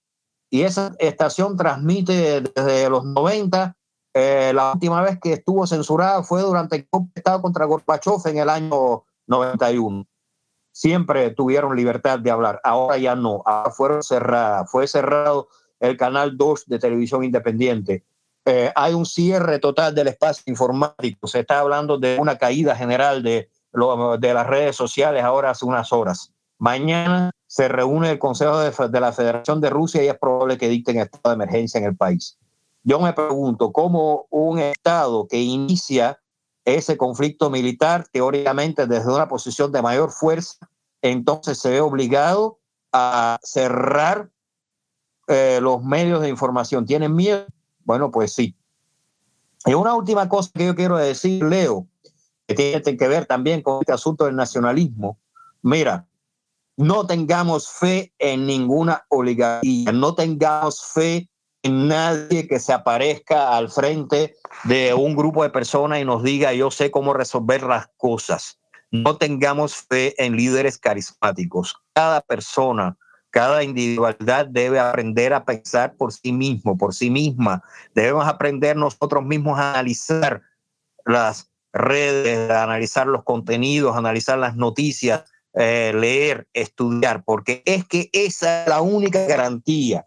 y esa estación transmite desde los 90. Eh, la última vez que estuvo censurada fue durante el Estado contra Gorbachev en el año 91. Siempre tuvieron libertad de hablar, ahora ya no, ahora fueron cerradas. Fue cerrado el canal 2 de televisión independiente. Eh, hay un cierre total del espacio informático. Se está hablando de una caída general de, de las redes sociales ahora hace unas horas. Mañana se reúne el Consejo de, de, la Federación de Rusia y es probable que dicten estado de emergencia en el país. Yo me pregunto cómo un Estado que inicia ese conflicto militar, teóricamente desde una posición de mayor fuerza, entonces se ve obligado a cerrar eh, los medios de información tienen miedo? Bueno, pues sí. Y una última cosa que yo quiero decir, Leo, que tiene que ver también con este asunto del nacionalismo. Mira, no tengamos fe en ninguna oligarquía, no tengamos fe en nadie que se aparezca al frente de un grupo de personas y nos diga yo sé cómo resolver las cosas. No tengamos fe en líderes carismáticos. Cada persona cada individualidad debe aprender a pensar por sí mismo, por sí misma. Debemos aprender nosotros mismos a analizar las redes, a analizar los contenidos, analizar las noticias, eh, leer, estudiar, porque es que esa es la única garantía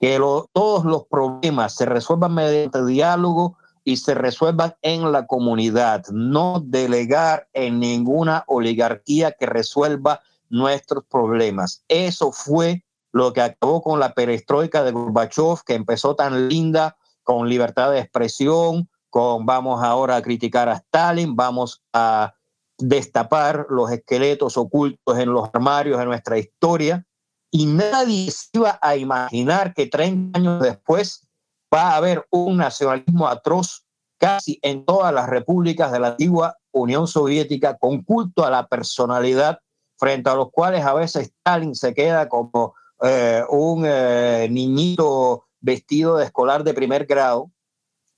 que todos los problemas se resuelvan mediante diálogo y se resuelvan en la comunidad, no delegar en ninguna oligarquía que resuelva nuestros problemas. Eso fue lo que acabó con la perestroika de Gorbachev, que empezó tan linda, con libertad de expresión, con vamos ahora a criticar a Stalin, vamos a destapar los esqueletos ocultos en los armarios de nuestra historia. Y nadie se iba a imaginar que 30 años después va a haber un nacionalismo atroz casi en todas las repúblicas de la antigua Unión Soviética con culto a la personalidad frente a los cuales a veces Stalin se queda como eh, un eh, niñito vestido de escolar de primer grado.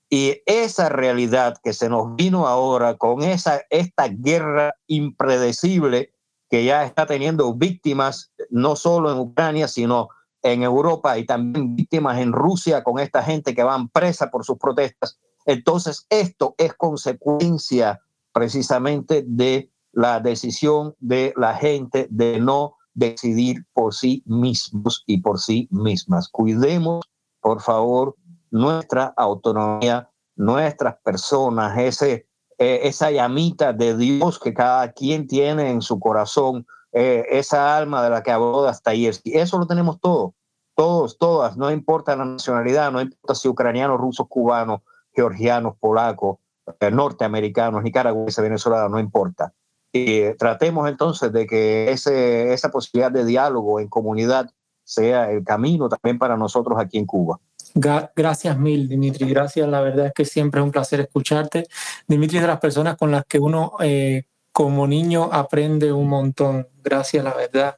Y esa realidad que se nos vino ahora con esa, esta guerra impredecible que ya está teniendo víctimas no solo en Ucrania, sino en Europa y también víctimas en Rusia con esta gente que van presa por sus protestas. Entonces, esto es consecuencia precisamente de la decisión de la gente de no decidir por sí mismos y por sí mismas. Cuidemos, por favor, nuestra autonomía, nuestras personas, ese, eh, esa llamita de Dios que cada quien tiene en su corazón, eh, esa alma de la que habló hasta ayer. Eso lo tenemos todos, todos, todas, no importa la nacionalidad, no importa si ucranianos, rusos, cubanos, georgianos, polacos, eh, norteamericanos, nicaragüenses, venezolanos, no importa. Y tratemos entonces de que esa posibilidad de diálogo en comunidad sea el camino también para nosotros aquí en Cuba. Gracias mil, Dimitri. Gracias. La verdad es que siempre es un placer escucharte. Dimitri es de las personas con las que uno eh, como niño aprende un montón. Gracias, la verdad.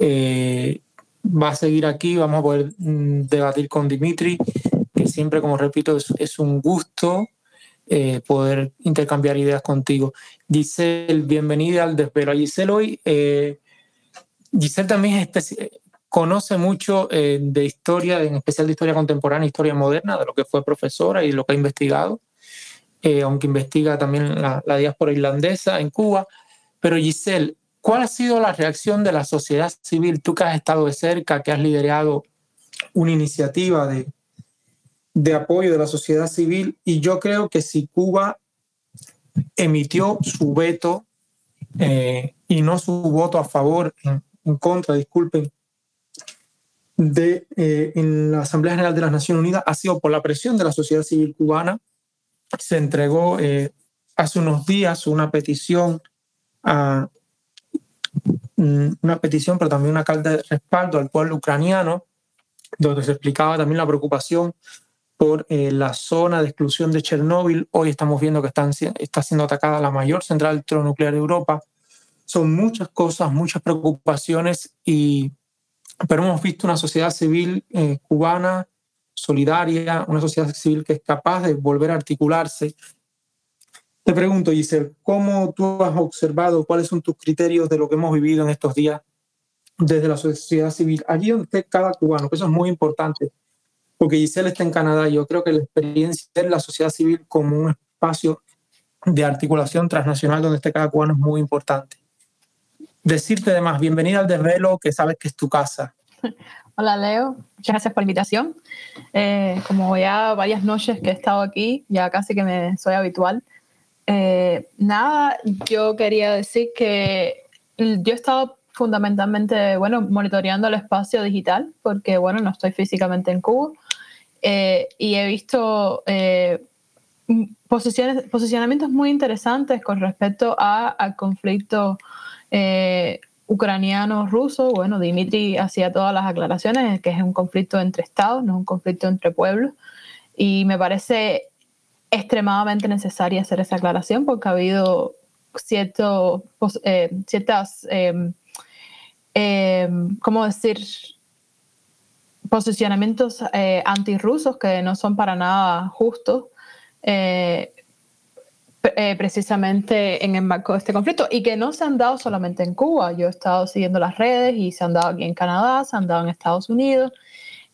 Eh, va a seguir aquí, vamos a poder mm, debatir con Dimitri, que siempre, como repito, es un gusto eh, poder intercambiar ideas contigo. Giselle, bienvenida al Desvelo. Giselle hoy, eh, Giselle también conoce mucho eh, de historia, en especial de historia contemporánea, historia moderna, de lo que fue profesora y lo que ha investigado, aunque investiga también la, la diáspora irlandesa en Cuba. Pero Giselle, ¿cuál ha sido la reacción de la sociedad civil? Tú que has estado de cerca, que has liderado una iniciativa de, de apoyo de la sociedad civil y yo creo que si Cuba emitió su veto eh, y no su voto a favor, en, contra, disculpen, de, eh, en la Asamblea General de las Naciones Unidas ha sido por la presión de la sociedad civil cubana. Se entregó eh, hace unos días una petición a mm, una petición, pero también una carta de respaldo al pueblo ucraniano, donde se explicaba también la preocupación por eh, la zona de exclusión de Chernóbil. Hoy estamos viendo que están, está siendo atacada la mayor central electronuclear de Europa. Son muchas cosas, muchas preocupaciones, y, pero hemos visto una sociedad civil eh, cubana solidaria, una sociedad civil que es capaz de volver a articularse. Te pregunto, Giselle, ¿cómo tú has observado, cuáles son tus criterios de lo que hemos vivido en estos días desde la sociedad civil? Allí donde esté cada cubano, que eso es muy importante porque Giselle está en Canadá. Yo creo que la experiencia de la sociedad civil como un espacio de articulación transnacional donde esté cada cubano es muy importante. Decirte además, bienvenida al desvelo, que sabes que es tu casa. Hola Leo, muchas gracias por la invitación. Eh, como ya varias noches que he estado aquí, ya casi que me soy habitual. Eh, nada, yo quería decir que yo he estado fundamentalmente, bueno, monitoreando el espacio digital, porque, bueno, no estoy físicamente en Cuba, eh, y he visto eh, posicionamientos muy interesantes con respecto a, al conflicto eh, ucraniano-ruso. Bueno, Dimitri hacía todas las aclaraciones, que es un conflicto entre estados, no un conflicto entre pueblos. Y me parece extremadamente necesaria hacer esa aclaración porque ha habido cierto, ciertas, ¿cómo decir?, posicionamientos eh, antirrusos que no son para nada justos, eh, eh, precisamente en el marco de este conflicto, y que no se han dado solamente en Cuba. Yo he estado siguiendo las redes y se han dado aquí en Canadá, se han dado en Estados Unidos,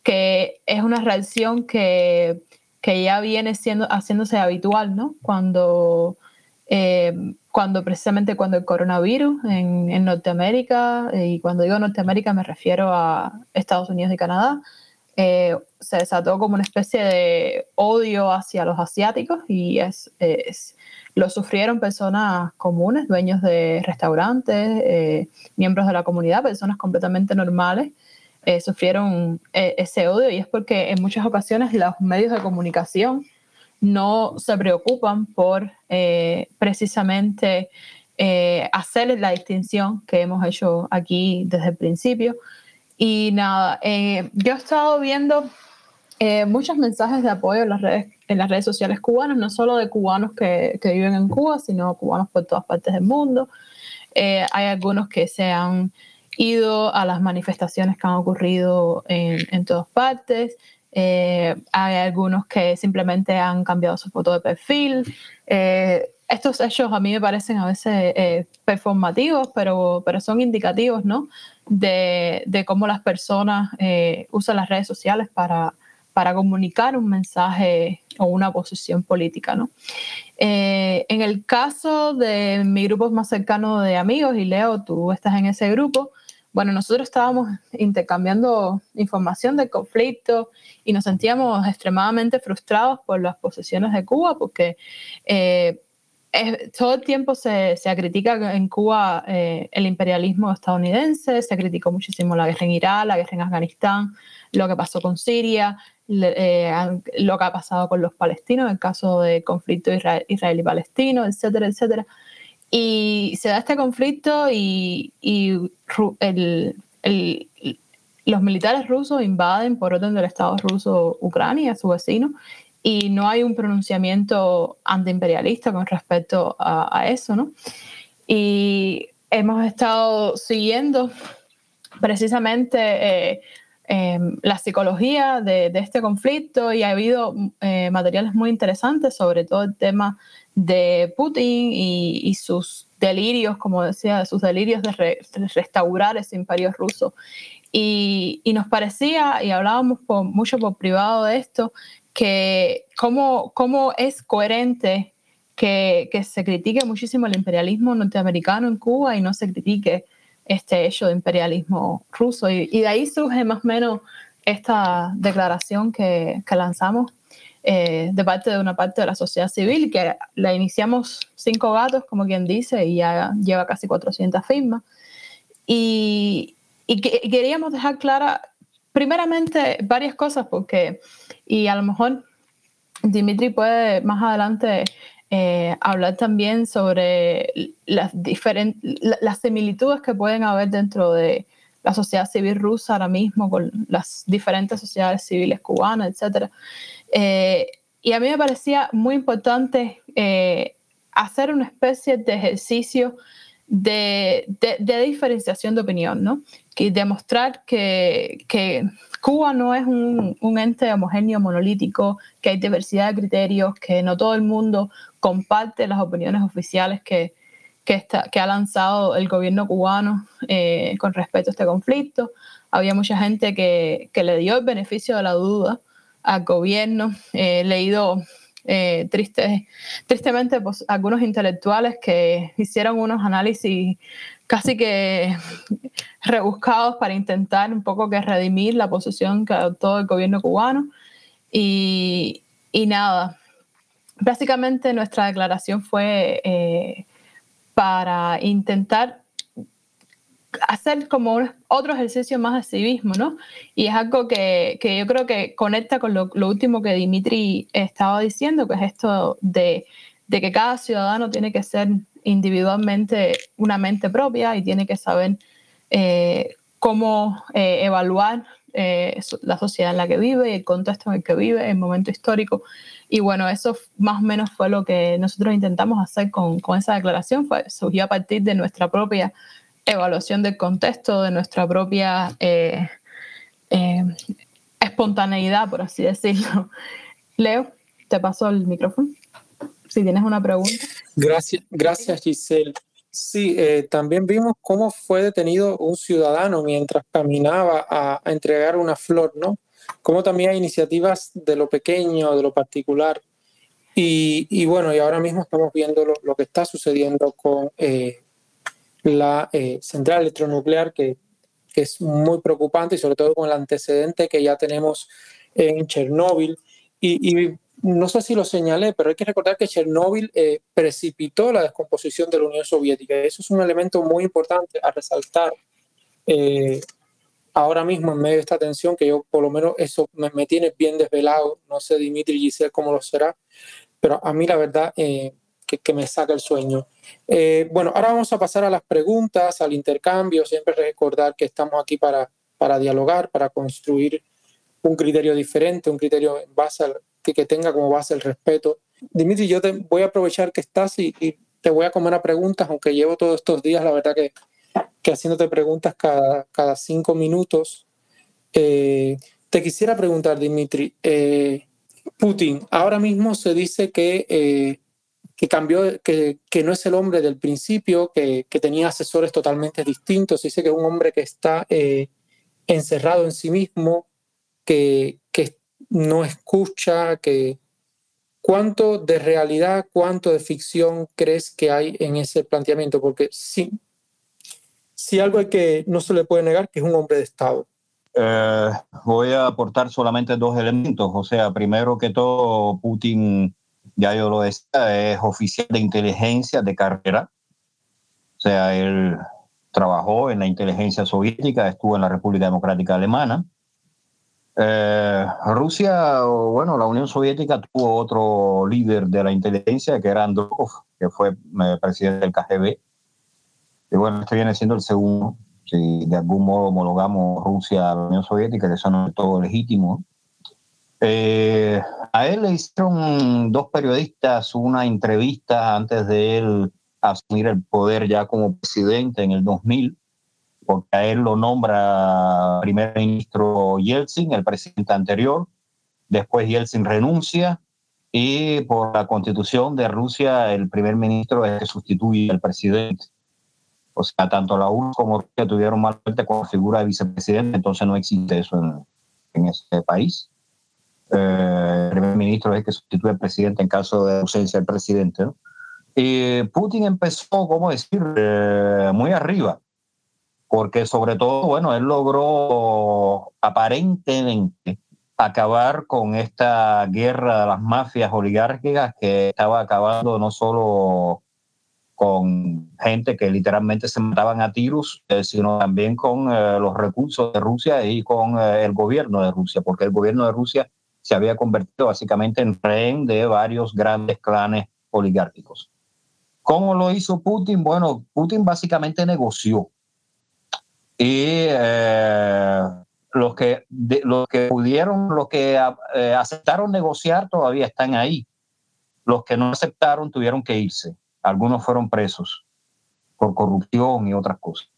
que es una reacción que, que ya viene siendo, haciéndose habitual, ¿no? Cuando cuando precisamente cuando el coronavirus en, Norteamérica, eh, y cuando digo Norteamérica me refiero a Estados Unidos y Canadá, eh, se desató como una especie de odio hacia los asiáticos y es, lo sufrieron personas comunes, dueños de restaurantes, eh, miembros de la comunidad, personas completamente normales. sufrieron ese odio y es porque en muchas ocasiones los medios de comunicación no se preocupan por eh, precisamente eh, hacer la distinción que hemos hecho aquí desde el principio. Y nada, eh, yo he estado viendo muchos mensajes de apoyo en las, redes, en las redes sociales cubanas, no solo de cubanos que, viven en Cuba, sino cubanos por todas partes del mundo. hay algunos que se han ido a las manifestaciones que han ocurrido en, en todas partes. Eh, hay algunos que simplemente han cambiado su foto de perfil. Eh, estos hechos a mí me parecen a veces eh, performativos, pero, pero son indicativos ¿no? de, de cómo las personas usan las redes sociales para, para comunicar un mensaje o una posición política. ¿no? en el caso de mi grupo más cercano de amigos, y Leo, tú estás en ese grupo, bueno, nosotros estábamos intercambiando información del conflicto y nos sentíamos extremadamente frustrados por las posiciones de Cuba porque eh, todo el tiempo se, se critica en Cuba eh, el imperialismo estadounidense, se criticó muchísimo la guerra en Irak, la guerra en Afganistán, lo que pasó con Siria, eh, lo que ha pasado con los palestinos, el caso del conflicto israelí-palestino, etcétera, etcétera. Y se da este conflicto y, los militares rusos invaden por orden del Estado ruso Ucrania, su vecino, y no hay un pronunciamiento antiimperialista con respecto a, eso, ¿no? Y hemos estado siguiendo precisamente eh, em, la psicología de, este conflicto y ha habido eh, materiales muy interesantes sobre todo el tema de Putin y, sus delirios, como decía, sus delirios de, restaurar ese imperio ruso. Y, nos parecía, y hablábamos mucho por privado de esto, que cómo, cómo es coherente que, se critique muchísimo el imperialismo norteamericano en Cuba y no se critique este hecho de imperialismo ruso. Y, de ahí surge más o menos esta declaración que, que lanzamos eh, de parte de una parte de la sociedad civil, que la iniciamos cinco gatos, como quien dice, y ya lleva casi 400 firmas. Y, queríamos dejar clara primeramente, varias cosas, porque, y a lo mejor Dimitri puede más adelante eh, hablar también sobre las, las similitudes que pueden haber dentro de la sociedad civil rusa ahora mismo con las diferentes sociedades civiles cubanas, etc. Eh, y a mí me parecía muy importante eh, hacer una especie de ejercicio de, diferenciación de opinión, ¿no? Y demostrar que, que Cuba no es un, ente homogéneo, monolítico, que hay diversidad de criterios, que no todo el mundo comparte las opiniones oficiales que, que, que ha lanzado el gobierno cubano eh, con respecto a este conflicto. Había mucha gente que, que, le dio el beneficio de la duda al gobierno. He leído eh, tristemente pues, algunos intelectuales que hicieron unos análisis casi que rebuscados para intentar un poco que redimir la posición que adoptó el gobierno cubano. Y, y nada, básicamente nuestra declaración fue eh, para intentar hacer como otro ejercicio más de civismo, ¿no? Y es algo que, que yo creo que conecta con lo, lo, último que Dimitri estaba diciendo, que es esto de, de que cada ciudadano tiene que ser individualmente una mente propia y tiene que saber eh, cómo eh, evaluar eh, la sociedad en la que vive, el contexto en el que vive, el momento histórico. Y bueno, eso más o menos fue lo que nosotros intentamos hacer con, con esa declaración, fue, surgió a partir de nuestra propia evaluación del contexto, de nuestra propia espontaneidad, por así decirlo. Leo, te paso el micrófono si tienes una pregunta. Gracias, gracias Giselle. Sí, eh, también vimos cómo fue detenido un ciudadano mientras caminaba a, entregar una flor, ¿no? Como también hay iniciativas de lo pequeño, de lo particular. Y, bueno, y ahora mismo estamos viendo lo, que está sucediendo con eh, la eh, central electronuclear, que, que, es muy preocupante y sobre todo con el antecedente que ya tenemos en Chernóbil. Y, no sé si lo señalé, pero hay que recordar que Chernóbil eh, precipitó la descomposición de la Unión Soviética. Eso es un elemento muy importante a resaltar eh, ahora mismo en medio de esta tensión, que yo por lo menos eso me, tiene bien desvelado. No sé, Dimitri Giselle, cómo lo será, pero a mí la verdad eh, que, me saca el sueño. bueno, ahora vamos a pasar a las preguntas, al intercambio. Siempre recordar que estamos aquí para, para dialogar, para construir un criterio diferente, un criterio en base al que, tenga como base el respeto. Dimitri, yo te voy a aprovechar que estás y, te voy a comer a preguntas, aunque llevo todos estos días, la verdad que, que haciéndote preguntas cada, cada cinco minutos. Eh, te quisiera preguntar, Dimitri, eh, Putin, ahora mismo se dice que, eh, que cambió, que, que, no es el hombre del principio, que, que, tenía asesores totalmente distintos, dice que es un hombre que está encerrado en sí mismo, que, que no escucha, que cuánto de realidad, cuánto de ficción crees que hay en ese planteamiento, porque sí, si algo hay que no se le puede negar que es un hombre de Estado. Eh, voy a aportar solamente dos elementos. O sea, primero que todo, Putin, ya yo lo decía, es oficial de inteligencia de carrera. O sea, él trabajó en la inteligencia soviética, estuvo en la República Democrática Alemana eh, Rusia, bueno, la Unión Soviética tuvo otro líder de la inteligencia que era Andropov, que fue eh, presidente del KGB. Y bueno, este viene siendo el segundo. Si de algún modo homologamos Rusia a la Unión Soviética, que eso no es todo legítimo. Eh, a él le hicieron dos periodistas una entrevista antes de él asumir el poder ya como presidente en el 2000 porque a él lo nombra primer ministro Yeltsin, el presidente anterior, después Yeltsin renuncia y por la constitución de Rusia el primer ministro es que sustituye al presidente. O sea, tanto la URSS como Rusia tuvieron más fuerte con la figura de vicepresidente, entonces no existe eso en, en ese país. Eh, el primer ministro es el que sustituye al presidente en caso de ausencia del presidente. Y Putin empezó, ¿cómo decir?, eh, muy arriba porque sobre todo, bueno, él logró aparentemente acabar con esta guerra de las mafias oligárquicas que estaba acabando no solo con gente que literalmente se mataban a tiros, eh, sino también con eh, los recursos de Rusia y con el gobierno de Rusia, porque el gobierno de Rusia se había convertido básicamente en rehén de varios grandes clanes oligárquicos. ¿Cómo lo hizo Putin? Bueno, Putin básicamente negoció. Y los que, los que pudieron, los que eh, aceptaron negociar todavía están ahí. Los que no aceptaron tuvieron que irse. Algunos fueron presos por corrupción y otras cosas.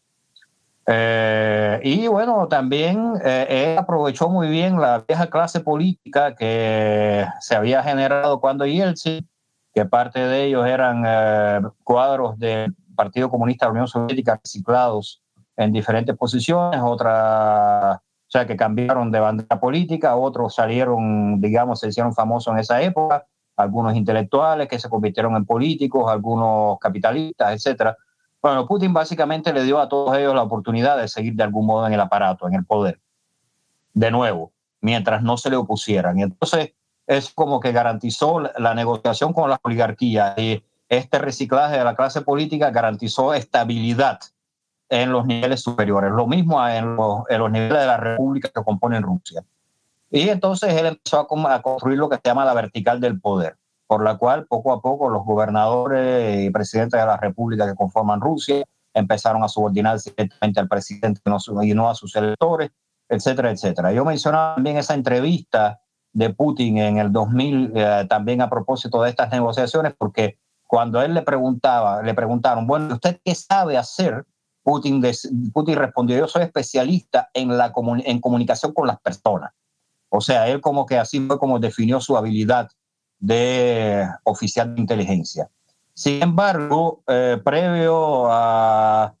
Eh, y bueno, también eh, él aprovechó muy bien la vieja clase política que se había generado cuando Yeltsin, que parte de ellos eran cuadros del Partido Comunista de la Unión Soviética reciclados en diferentes posiciones, otra o sea, que cambiaron de bandera política, otros salieron, digamos, se hicieron famosos en esa época, algunos intelectuales que se convirtieron en políticos, algunos capitalistas, etcétera. Bueno, Putin básicamente le dio a todos ellos la oportunidad de seguir de algún modo en el aparato, en el poder. De nuevo, mientras no se le opusieran. Y entonces es como que garantizó la negociación con la oligarquía y este reciclaje de la clase política garantizó estabilidad en los niveles superiores, lo mismo en los, niveles de la república que componen Rusia. Y entonces él empezó a, a, construir lo que se llama la vertical del poder, por la cual poco a poco los gobernadores y presidentes de la república que conforman Rusia empezaron a subordinarse directamente al presidente y no a sus electores, etcétera, etcétera. Yo mencionaba también esa entrevista de Putin en el 2000, eh, también a propósito de estas negociaciones, porque cuando él le preguntaba, le preguntaron, bueno, ¿usted qué sabe hacer Putin, Putin respondió, yo soy especialista en, la en comunicación con las personas. O sea, él como que así fue como definió su habilidad de oficial de inteligencia. Sin embargo, eh, previo a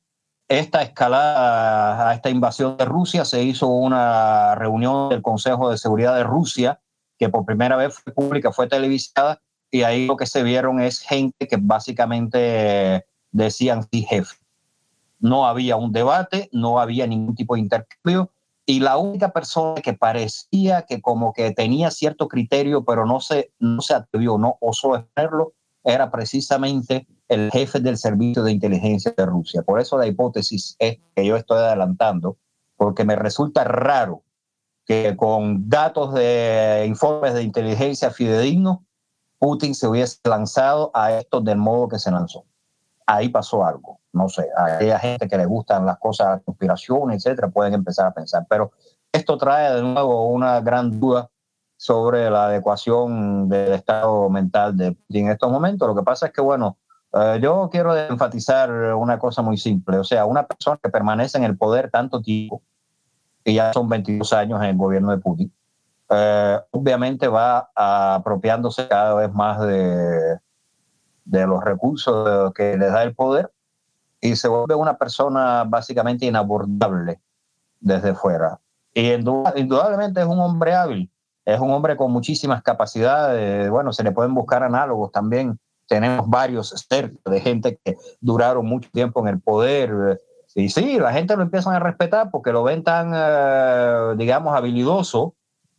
esta escalada, a esta invasión de Rusia, se hizo una reunión del Consejo de Seguridad de Rusia, que por primera vez fue pública, fue televisada, y ahí lo que se vieron es gente que básicamente decían sí jefe no había un debate, no había ningún tipo de intercambio y la única persona que parecía que como que tenía cierto criterio, pero no se, no se atrevió, no osó exponerlo, era precisamente el jefe del servicio de inteligencia de Rusia. Por eso la hipótesis es que yo estoy adelantando, porque me resulta raro que con datos de informes de inteligencia fidedignos, Putin se hubiese lanzado a esto del modo que se lanzó. Ahí pasó algo no sé, a aquella gente que le gustan las cosas, conspiración, etcétera, pueden empezar a pensar. Pero esto trae de nuevo una gran duda sobre la adecuación del estado mental de Putin en estos momentos. Lo que pasa es que, bueno, eh, yo quiero enfatizar una cosa muy simple. O sea, una persona que permanece en el poder tanto tiempo, que ya son 22 años en el gobierno de Putin, eh, obviamente va apropiándose cada vez más de, de los recursos que le da el poder y se vuelve una persona básicamente inabordable desde fuera. Y indudablemente es un hombre hábil, es un hombre con muchísimas capacidades. Bueno, se le pueden buscar análogos también. Tenemos varios cerca de gente que duraron mucho tiempo en el poder. Y sí, la gente lo empiezan a respetar porque lo ven tan, eh, digamos, habilidoso,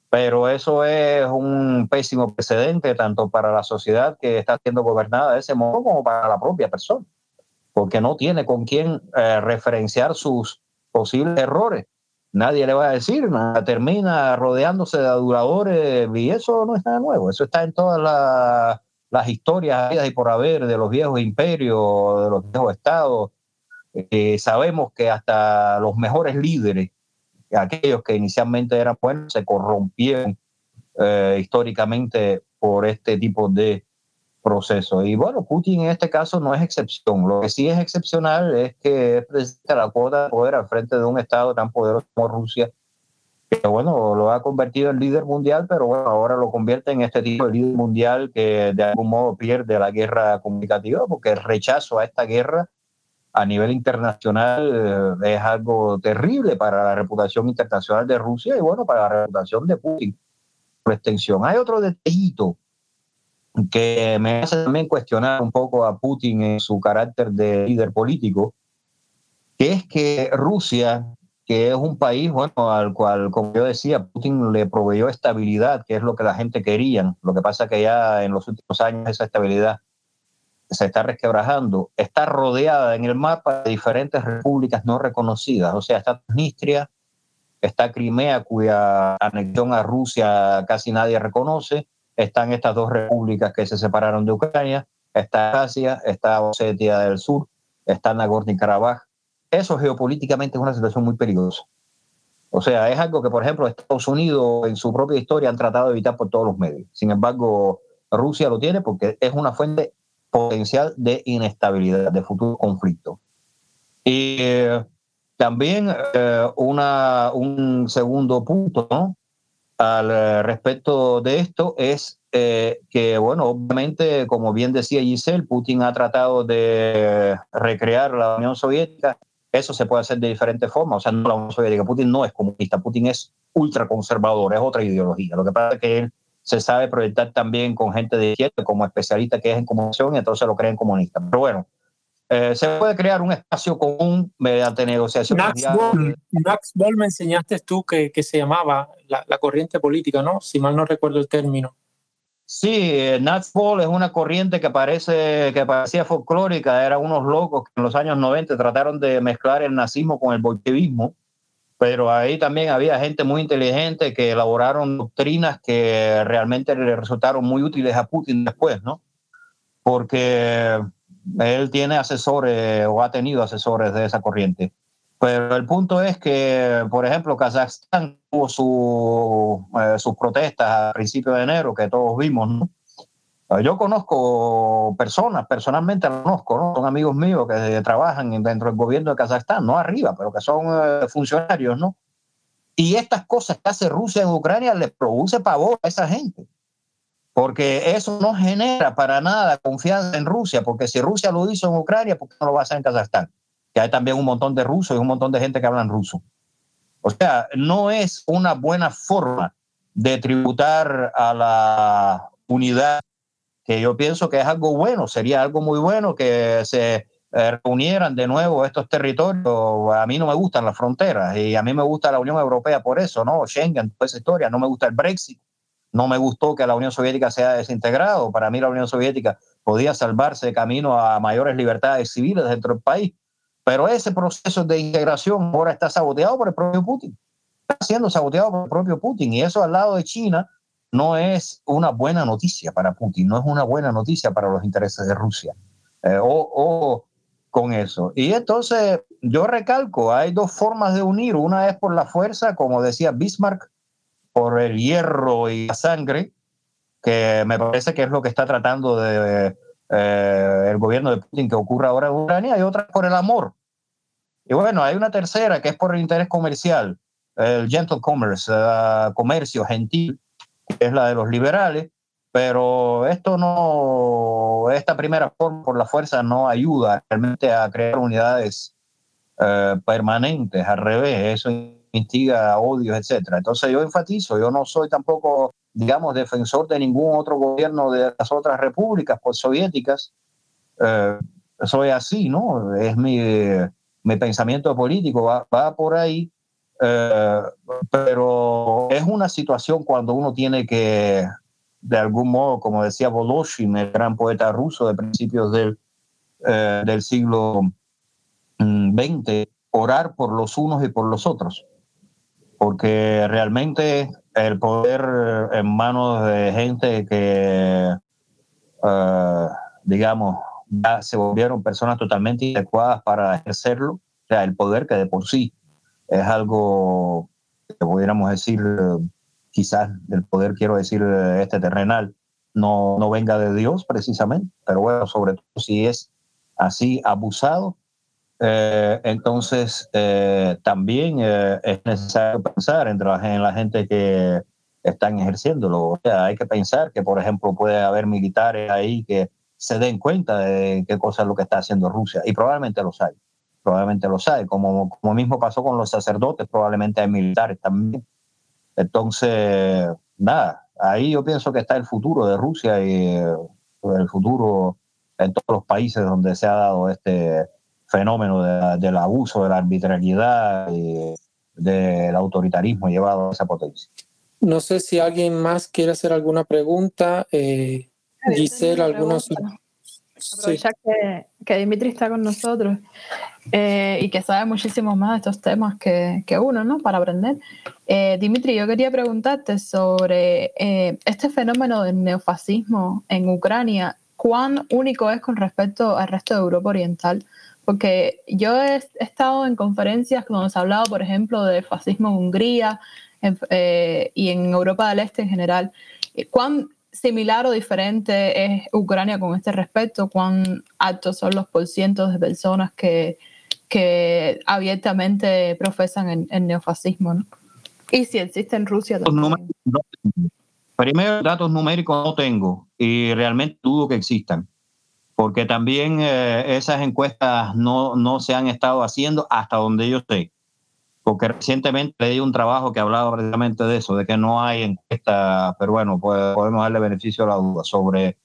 pero eso es un pésimo precedente tanto para la sociedad que está siendo gobernada de ese modo como para la propia persona porque no tiene con quién eh, referenciar sus posibles errores. Nadie le va a decir termina rodeándose de aduladores y eso no es nada nuevo, eso está en todas las historias y por haber de los viejos imperios, de los viejos estados. Eh, sabemos que hasta los mejores líderes, aquellos que inicialmente eran buenos, se corrompieron eh, históricamente por este tipo de proceso. Y bueno, Putin en este caso no es excepción. Lo que sí es excepcional es que presenta la cuota de poder al frente de un Estado tan poderoso como Rusia, que bueno, lo ha convertido en líder mundial, pero bueno, ahora lo convierte en este tipo de líder mundial que de algún modo pierde la guerra comunicativa, porque el rechazo a esta guerra a nivel internacional eh, es algo terrible para la reputación internacional de Rusia y bueno, para la reputación de Putin por extensión. Hay otro detallito que me hace también cuestionar un poco a Putin en su carácter de líder político, que es que Rusia, que es un país, bueno, al cual, como yo decía, Putin le proveyó estabilidad, que es lo que la gente quería. Lo que pasa que ya en los últimos años esa estabilidad se está resquebrajando, está rodeada en el mapa de diferentes repúblicas no reconocidas. O sea, está Transnistria, está Crimea, cuya anexión a Rusia casi nadie reconoce, están estas dos repúblicas que se separaron de Ucrania, está Asia, está Osetia del Sur, está Nagorno-Karabaj. Eso geopolíticamente es una situación muy peligrosa. O sea, es algo que, por ejemplo, Estados Unidos en su propia historia han tratado de evitar por todos los medios. Sin embargo, Rusia lo tiene porque es una fuente potencial de inestabilidad, de futuro conflicto. Y eh, también eh, una, un segundo punto ¿no? Al eh, respecto de esto es que, bueno, obviamente, como bien decía Giselle, Putin ha tratado de recrear la Unión Soviética. Eso se puede hacer de diferentes formas. O sea, no la Unión Soviética. Putin no es comunista, Putin es ultraconservador, es otra ideología. Lo que pasa es que él se sabe proyectar también con gente de izquierda como especialista que es en comunicación y entonces lo creen comunista. Pero bueno, eh, se puede crear un espacio común mediante negociaciones. Max Boll, me enseñaste tú que, que se llamaba la, la, corriente política, ¿no? Si mal no recuerdo el término. Sí, eh, Boll es una corriente que parece que parecía folclórica, eran unos locos que en los años 90 trataron de mezclar el nazismo con el bolchevismo pero ahí también había gente muy inteligente que elaboraron doctrinas que realmente le resultaron muy útiles a Putin después, ¿no? Porque él tiene asesores o ha tenido asesores de esa corriente. Pero el punto es que, por ejemplo, Kazajstán tuvo su, eh, sus protestas a principios de enero, que todos vimos. Ah, yo conozco personas, personalmente las conozco, ¿no? son amigos míos que trabajan dentro del gobierno de Kazajstán, no arriba, pero que son eh, funcionarios, ¿no? Y estas cosas que hace Rusia en Ucrania les produce pavor a esa gente, porque eso no genera para nada confianza en Rusia, porque si Rusia lo hizo en Ucrania, ¿por qué no lo va a hacer en Kazajstán? Que hay también un montón de rusos y un montón de gente que hablan ruso. O sea, no es una buena forma de tributar a la unidad que yo pienso que es algo bueno, sería algo muy bueno que se eh, reunieran de nuevo estos territorios. A mí no me gustan las fronteras y a mí me gusta la Unión Europea por eso, ¿no? Schengen, toda esa historia, no me gusta el Brexit, no me gustó que la Unión Soviética se haya desintegrado. Para mí la Unión Soviética podía salvarse de camino a mayores libertades civiles dentro del país, pero ese proceso de integración ahora está saboteado por el propio Putin. Está siendo saboteado por el propio Putin y eso al lado de China no es una buena noticia para Putin, no es una buena noticia para los intereses de Rusia. Eh, o, con eso. Y entonces yo recalco, hay dos formas de unir. Una es por la fuerza, como decía Bismarck, por el hierro y la sangre, que me parece que es lo que está tratando de eh, el gobierno de Putin que ocurra ahora en Ucrania, y otra por el amor. Y bueno, hay una tercera que es por el interés comercial, el gentle commerce, uh, comercio gentil, es la de los liberales, pero esto no, esta primera forma por la fuerza no ayuda realmente a crear unidades eh, permanentes, al revés, eso instiga odios, etcétera. Entonces yo enfatizo, yo no soy tampoco, digamos, defensor de ningún otro gobierno de las otras repúblicas postsoviéticas. Eh, soy así, ¿no? Es mi, mi pensamiento político, va, va por ahí. Eh, pero es una situación cuando uno tiene que, de algún modo, como decía Voloshin, el gran poeta ruso de principios del, eh, del siglo XX, mm, orar por los unos y por los otros. Porque realmente el poder en manos de gente que, eh, digamos, ya se volvieron personas totalmente inadecuadas para ejercerlo, o sea, el poder que de por sí es algo que pudiéramos decir, quizás del poder, quiero decir, este terrenal, no, no venga de Dios precisamente, pero bueno, sobre todo si es así abusado, eh, entonces eh, también eh, es necesario pensar entre la, en la gente que están ejerciéndolo. O sea, hay que pensar que, por ejemplo, puede haber militares ahí que se den cuenta de qué cosa es lo que está haciendo Rusia, y probablemente los hay probablemente lo sabe, como, como mismo pasó con los sacerdotes, probablemente hay militares también. Entonces, nada, ahí yo pienso que está el futuro de Rusia y eh, el futuro en todos los países donde se ha dado este fenómeno del abuso, de la arbitrariedad y del autoritarismo llevado a esa potencia. No sé si alguien más quiere hacer alguna pregunta. Eh, Giselle, algunos. Aprovechar que, que, Dimitri está con nosotros eh, y que sabe muchísimo más de estos temas que, que uno, ¿no? Para aprender. Eh, Dimitri, yo quería preguntarte sobre eh, este fenómeno del neofascismo en Ucrania. ¿Cuán único es con respecto al resto de Europa Oriental? Porque yo he estado en conferencias donde se ha hablado, por ejemplo, del fascismo en Hungría y en Europa del Este en general. ¿Cuán similar o diferente es Ucrania con este respecto? ¿Cuán altos son los porcientos de personas que, que abiertamente profesan el, neofascismo? ¿no? Y si existe en Rusia también. Primero, datos numéricos no tengo y realmente dudo que existan, porque también eh, esas encuestas no, no se han estado haciendo hasta donde yo sé porque recientemente leí un trabajo que hablaba precisamente de eso, de que no hay encuesta, pero bueno, pues podemos darle beneficio a la duda sobre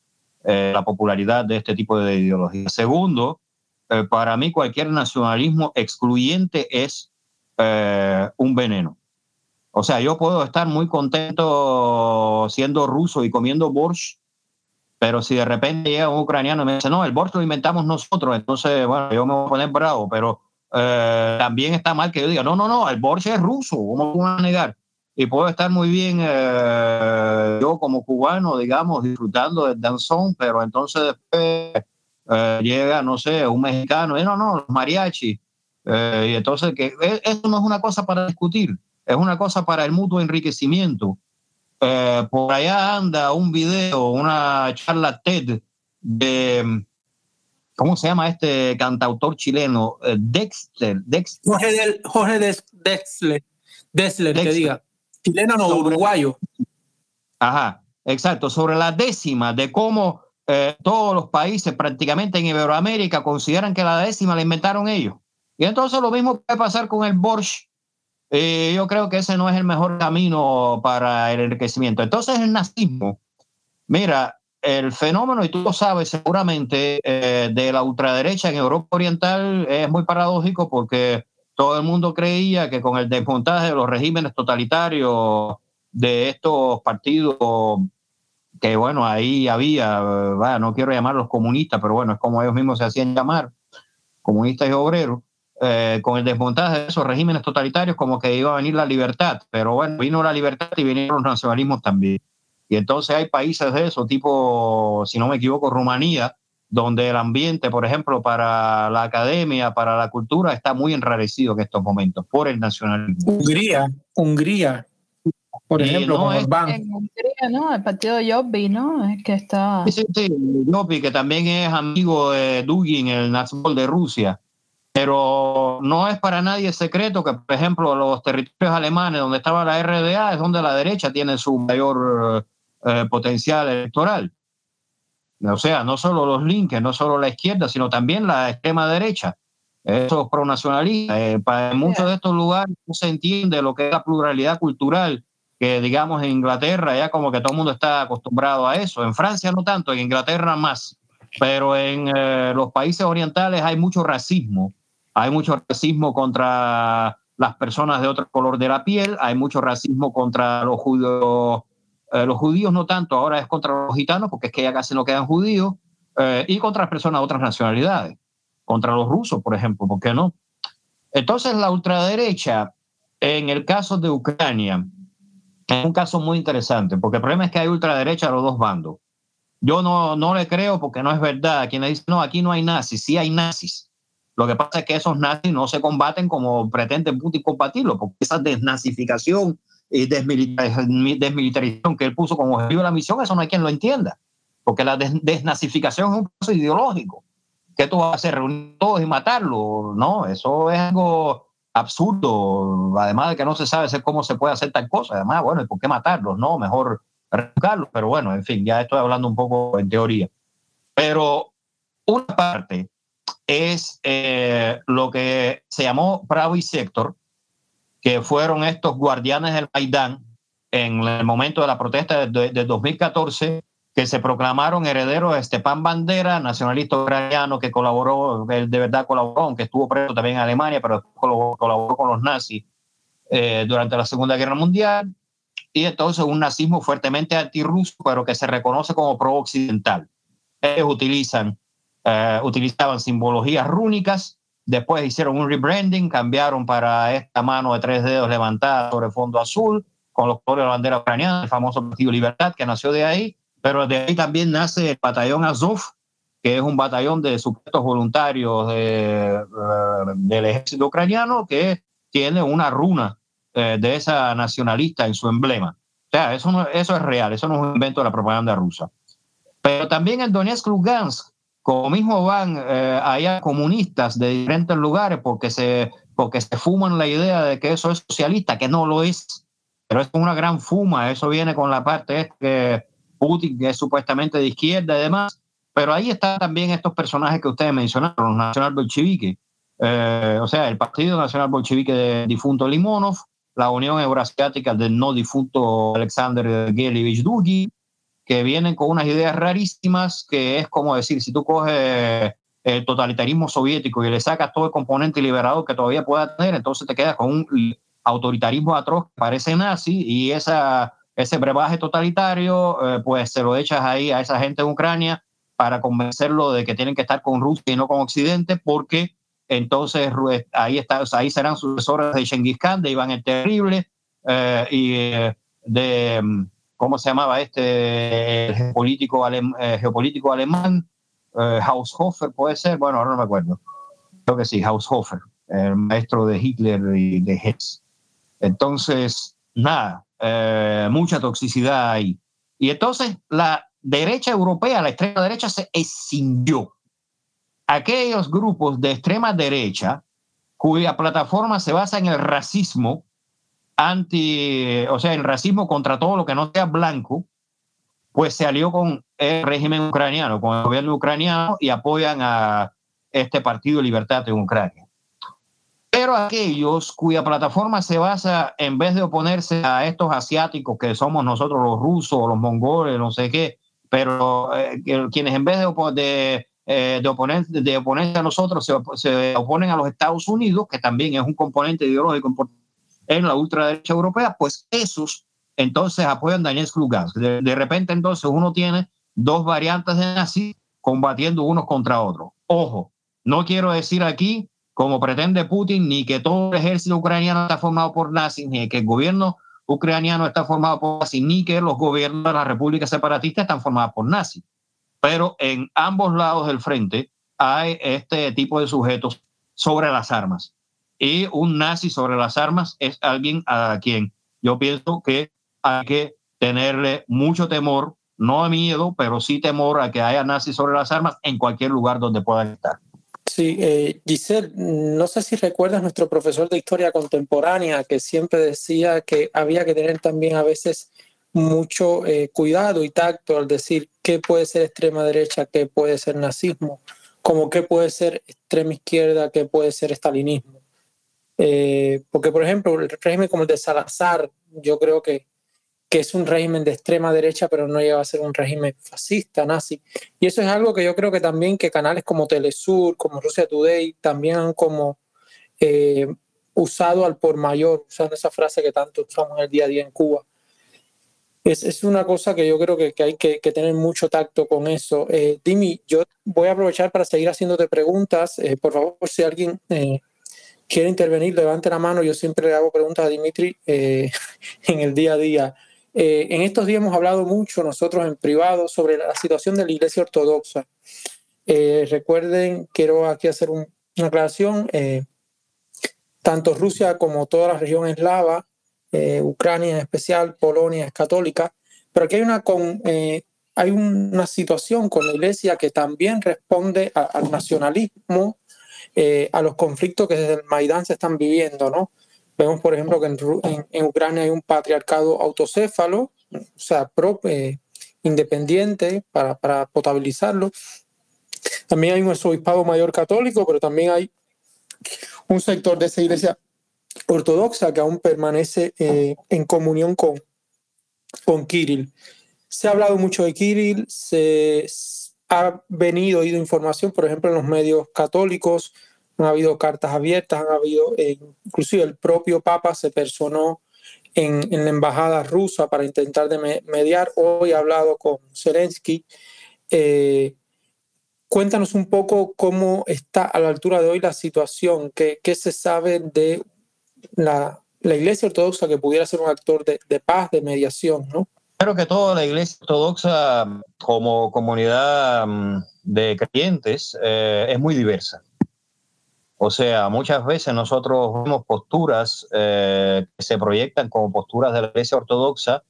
eh, la popularidad de este tipo de ideología. Segundo, eh, para mí cualquier nacionalismo excluyente es eh, un veneno. O sea, yo puedo estar muy contento siendo ruso y comiendo borscht, pero si de repente llega un ucraniano y me dice, no, el borscht lo inventamos nosotros, entonces, bueno, yo me voy a poner bravo, pero eh, también está mal que yo diga, no, no, no, el Borges es ruso, ¿cómo van a negar? Y puedo estar muy bien eh, yo como cubano, digamos, disfrutando del danzón, pero entonces después eh, llega, no sé, un mexicano, y no, no, los mariachi. y entonces, que e, eso no es una cosa para discutir, es una cosa para el mutuo enriquecimiento. Por allá anda un video, una charla TED de ¿Cómo se llama este cantautor chileno? Eh, Dexter. Dexter. Jorge, del, Jorge Dexter, Dexter, que diga. Chileno no, uruguayo. Ajá, exacto. Sobre la décima de cómo eh, todos los países prácticamente en Iberoamérica consideran que la décima la inventaron ellos. Y entonces lo mismo puede pasar con el Borscht. Eh, yo creo que ese no es el mejor camino para el enriquecimiento. Entonces el nazismo, mira, el fenómeno, y tú lo sabes seguramente, eh, de la ultraderecha en Europa Oriental es muy paradójico porque todo el mundo creía que con el desmontaje de los regímenes totalitarios de estos partidos que bueno, ahí había, no quiero llamarlos comunistas, pero bueno, es como ellos mismos se hacían llamar, comunistas y obreros, eh, con el desmontaje de esos regímenes totalitarios como que iba a venir la libertad, pero bueno, vino la libertad y vinieron los nacionalismos también. Y entonces hay países de eso, tipo, si no me equivoco, Rumanía, donde el ambiente, por ejemplo, para la academia, para la cultura, está muy enrarecido en estos momentos por el nacionalismo. Hungría, Hungría, por ejemplo, no, En Hungría, ¿no? El partido de Jobbi, ¿no? Es que está... Sí, sí, sí. que también es amigo de Dugin, el nacional de Rusia. Pero no es para nadie secreto que, por ejemplo, los territorios alemanes donde estaba la RDA es donde la derecha tiene su mayor eh, potencial electoral. O sea, no solo los links, no solo la izquierda, sino también la extrema derecha, esos pronacionalistas. Eh, para muchos de estos lugares no se entiende lo que es la pluralidad cultural, que digamos en Inglaterra ya como que todo el mundo está acostumbrado a eso. En Francia no tanto, en Inglaterra más. Pero en eh, los países orientales hay mucho racismo. Hay mucho racismo contra las personas de otro color de la piel, hay mucho racismo contra los judíos eh, los judíos no tanto, ahora es contra los gitanos, porque es que ya casi no quedan judíos, eh, y contra personas de otras nacionalidades, contra los rusos, por ejemplo, ¿por qué no? Entonces, la ultraderecha, en el caso de Ucrania, es un caso muy interesante, porque el problema es que hay ultraderecha a los dos bandos. Yo no, no le creo porque no es verdad. Quien dice, no, aquí no hay nazis, sí hay nazis. Lo que pasa es que esos nazis no se combaten como pretende Putin combatirlo, porque esa desnazificación y desmilitarización que él puso como objetivo de la misión, eso no hay quien lo entienda, porque la desnazificación es un proceso ideológico. que tú vas a hacer? ¿Reunir todos y matarlo? No, eso es algo absurdo, además de que no se sabe cómo se puede hacer tal cosa. Además, bueno, ¿y por qué matarlos? No, mejor arrancarlos, pero bueno, en fin, ya estoy hablando un poco en teoría. Pero una parte es eh, lo que se llamó Bravo y Sector, que fueron estos guardianes del Maidán en el momento de la protesta de, 2014, que se proclamaron herederos de Stepan Bandera, nacionalista ucraniano que colaboró, él de verdad colaboró, aunque estuvo preso también en Alemania, pero colaboró, con los nazis eh, durante la Segunda Guerra Mundial. Y entonces un nazismo fuertemente antirruso, pero que se reconoce como pro-occidental. Ellos utilizan eh, utilizaban simbologías rúnicas, después hicieron un rebranding, cambiaron para esta mano de tres dedos levantada sobre fondo azul, con los colores de la bandera ucraniana, el famoso Partido Libertad, que nació de ahí, pero de ahí también nace el batallón Azov, que es un batallón de sujetos voluntarios de, eh, del ejército ucraniano que tiene una runa eh, de esa nacionalista en su emblema. O sea, eso, eso es real, eso no es un invento de la propaganda rusa. Pero también en Donetsk, Lugansk, como mismo van eh, allá comunistas de diferentes lugares porque se, porque se fuman la idea de que eso es socialista, que no lo es, pero es una gran fuma, eso viene con la parte que Putin, que es supuestamente de izquierda y demás, pero ahí están también estos personajes que ustedes mencionaron, los nacional bolcheviques, eh, o sea, el Partido Nacional Bolchevique del difunto Limonov, la Unión Euroasiática del no difunto Alexander Gelevich Dugi, que vienen con unas ideas rarísimas, que es como decir, si tú coges el totalitarismo soviético y le sacas todo el componente liberador que todavía pueda tener, entonces te quedas con un autoritarismo atroz que parece nazi y esa, ese brebaje totalitario, eh, pues se lo echas ahí a esa gente en Ucrania para convencerlo de que tienen que estar con Rusia y no con Occidente, porque entonces ahí, está, ahí serán sucesores de Genghis Khan, de Iván el Terrible eh, y eh, de ¿cómo se llamaba este geopolítico, eh, geopolítico alemán? Eh, Haushofer, puede ser, bueno, ahora no me acuerdo. Creo que sí, Haushofer, el maestro de Hitler y de Hetz. Entonces, nada, eh, mucha toxicidad ahí. Y entonces la derecha europea, la extrema derecha, se escindió. Aquellos grupos de extrema derecha cuya plataforma se basa en el racismo, anti, o sea, el racismo contra todo lo que no sea blanco, pues se alió con el régimen ucraniano, con el gobierno ucraniano y apoyan a este Partido Libertad en Ucrania. Pero aquellos cuya plataforma se basa, en vez de oponerse a estos asiáticos que somos nosotros los rusos, los mongoles, no sé qué, pero eh, quienes en vez de, de, eh, de, oponer, de oponerse a nosotros se, se, oponen a los Estados Unidos, que también es un componente ideológico importante en la ultraderecha europea, pues esos entonces apoyan a Daniel Lugansk. De, repente entonces uno tiene dos variantes de nazis combatiendo unos contra otros. Ojo, no quiero decir aquí, como pretende Putin, ni que todo el ejército ucraniano está formado por nazis, ni que el gobierno ucraniano está formado por nazis, ni que los gobiernos de las repúblicas separatistas están formados por nazis. Pero en ambos lados del frente hay este tipo de sujetos sobre las armas y un nazi sobre las armas es alguien a quien yo pienso que hay que tenerle mucho temor, no miedo, pero sí temor a que haya nazis sobre las armas en cualquier lugar donde puedan estar. Sí, eh, Giselle, no sé si recuerdas nuestro profesor de historia contemporánea que siempre decía que había que tener también a veces mucho eh, cuidado y tacto al decir qué puede ser extrema derecha, qué puede ser nazismo, como qué puede ser extrema izquierda, qué puede ser estalinismo. Eh, porque, por ejemplo, el régimen como el de Salazar, yo creo que, que es un régimen de extrema derecha, pero no llega a ser un régimen fascista, nazi. Y eso es algo que yo creo que también que canales como Telesur, como Rusia Today, también han como eh, usado al por mayor, usando esa frase que tanto usamos en el día a día en Cuba. Es, es una cosa que yo creo que, que hay que, que, tener mucho tacto con eso. Eh, Dimi, yo voy a aprovechar para seguir haciéndote preguntas. Eh, por favor, si alguien eh, quiere intervenir, levante la mano. Yo siempre le hago preguntas a Dimitri eh, en el día a día. Eh, en estos días hemos hablado mucho nosotros en privado sobre la situación de la Iglesia Ortodoxa. Eh, recuerden, quiero aquí hacer un, una aclaración. Eh, tanto Rusia como toda la región eslava, eh, Ucrania en especial, Polonia es católica, pero aquí hay una, con, hay una situación con la Iglesia que también responde a, al nacionalismo eh, a los conflictos que desde el Maidán se están viviendo, ¿no? Vemos, por ejemplo, que en, en, en Ucrania hay un patriarcado autocéfalo, o sea, pro, eh, independiente para, para, potabilizarlo. También hay un arzobispado mayor católico, pero también hay un sector de esa iglesia ortodoxa que aún permanece eh, en comunión con, con Kirill. Se ha hablado mucho de Kirill, se, ha venido, ido información, por ejemplo, en los medios católicos, han habido cartas abiertas, han habido, eh, inclusive el propio Papa se personó en, la embajada rusa para intentar de mediar. Hoy ha hablado con Zelensky. Eh, cuéntanos un poco cómo está a la altura de hoy la situación, qué, se sabe de la, Iglesia Ortodoxa que pudiera ser un actor de paz, de mediación, ¿no? Creo que toda la Iglesia Ortodoxa como comunidad mm, de creyentes eh, es muy diversa. O sea, muchas veces nosotros vemos posturas eh, que se proyectan como posturas de la Iglesia Ortodoxa,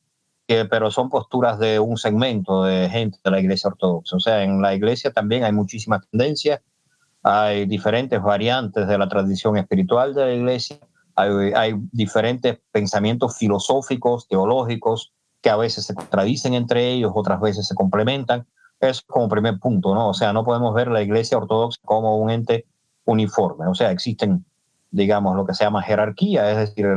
que, pero son posturas de un segmento de gente de la Iglesia Ortodoxa. O sea, en la Iglesia también hay muchísimas tendencias, hay diferentes variantes de la tradición espiritual de la Iglesia, hay, hay diferentes pensamientos filosóficos, teológicos, que a veces se contradicen entre ellos, otras veces se complementan. Eso como primer punto, ¿no? O sea, no podemos ver la Iglesia Ortodoxa como un ente uniforme. O sea, existen, digamos, lo que se llama jerarquía, es decir, eh,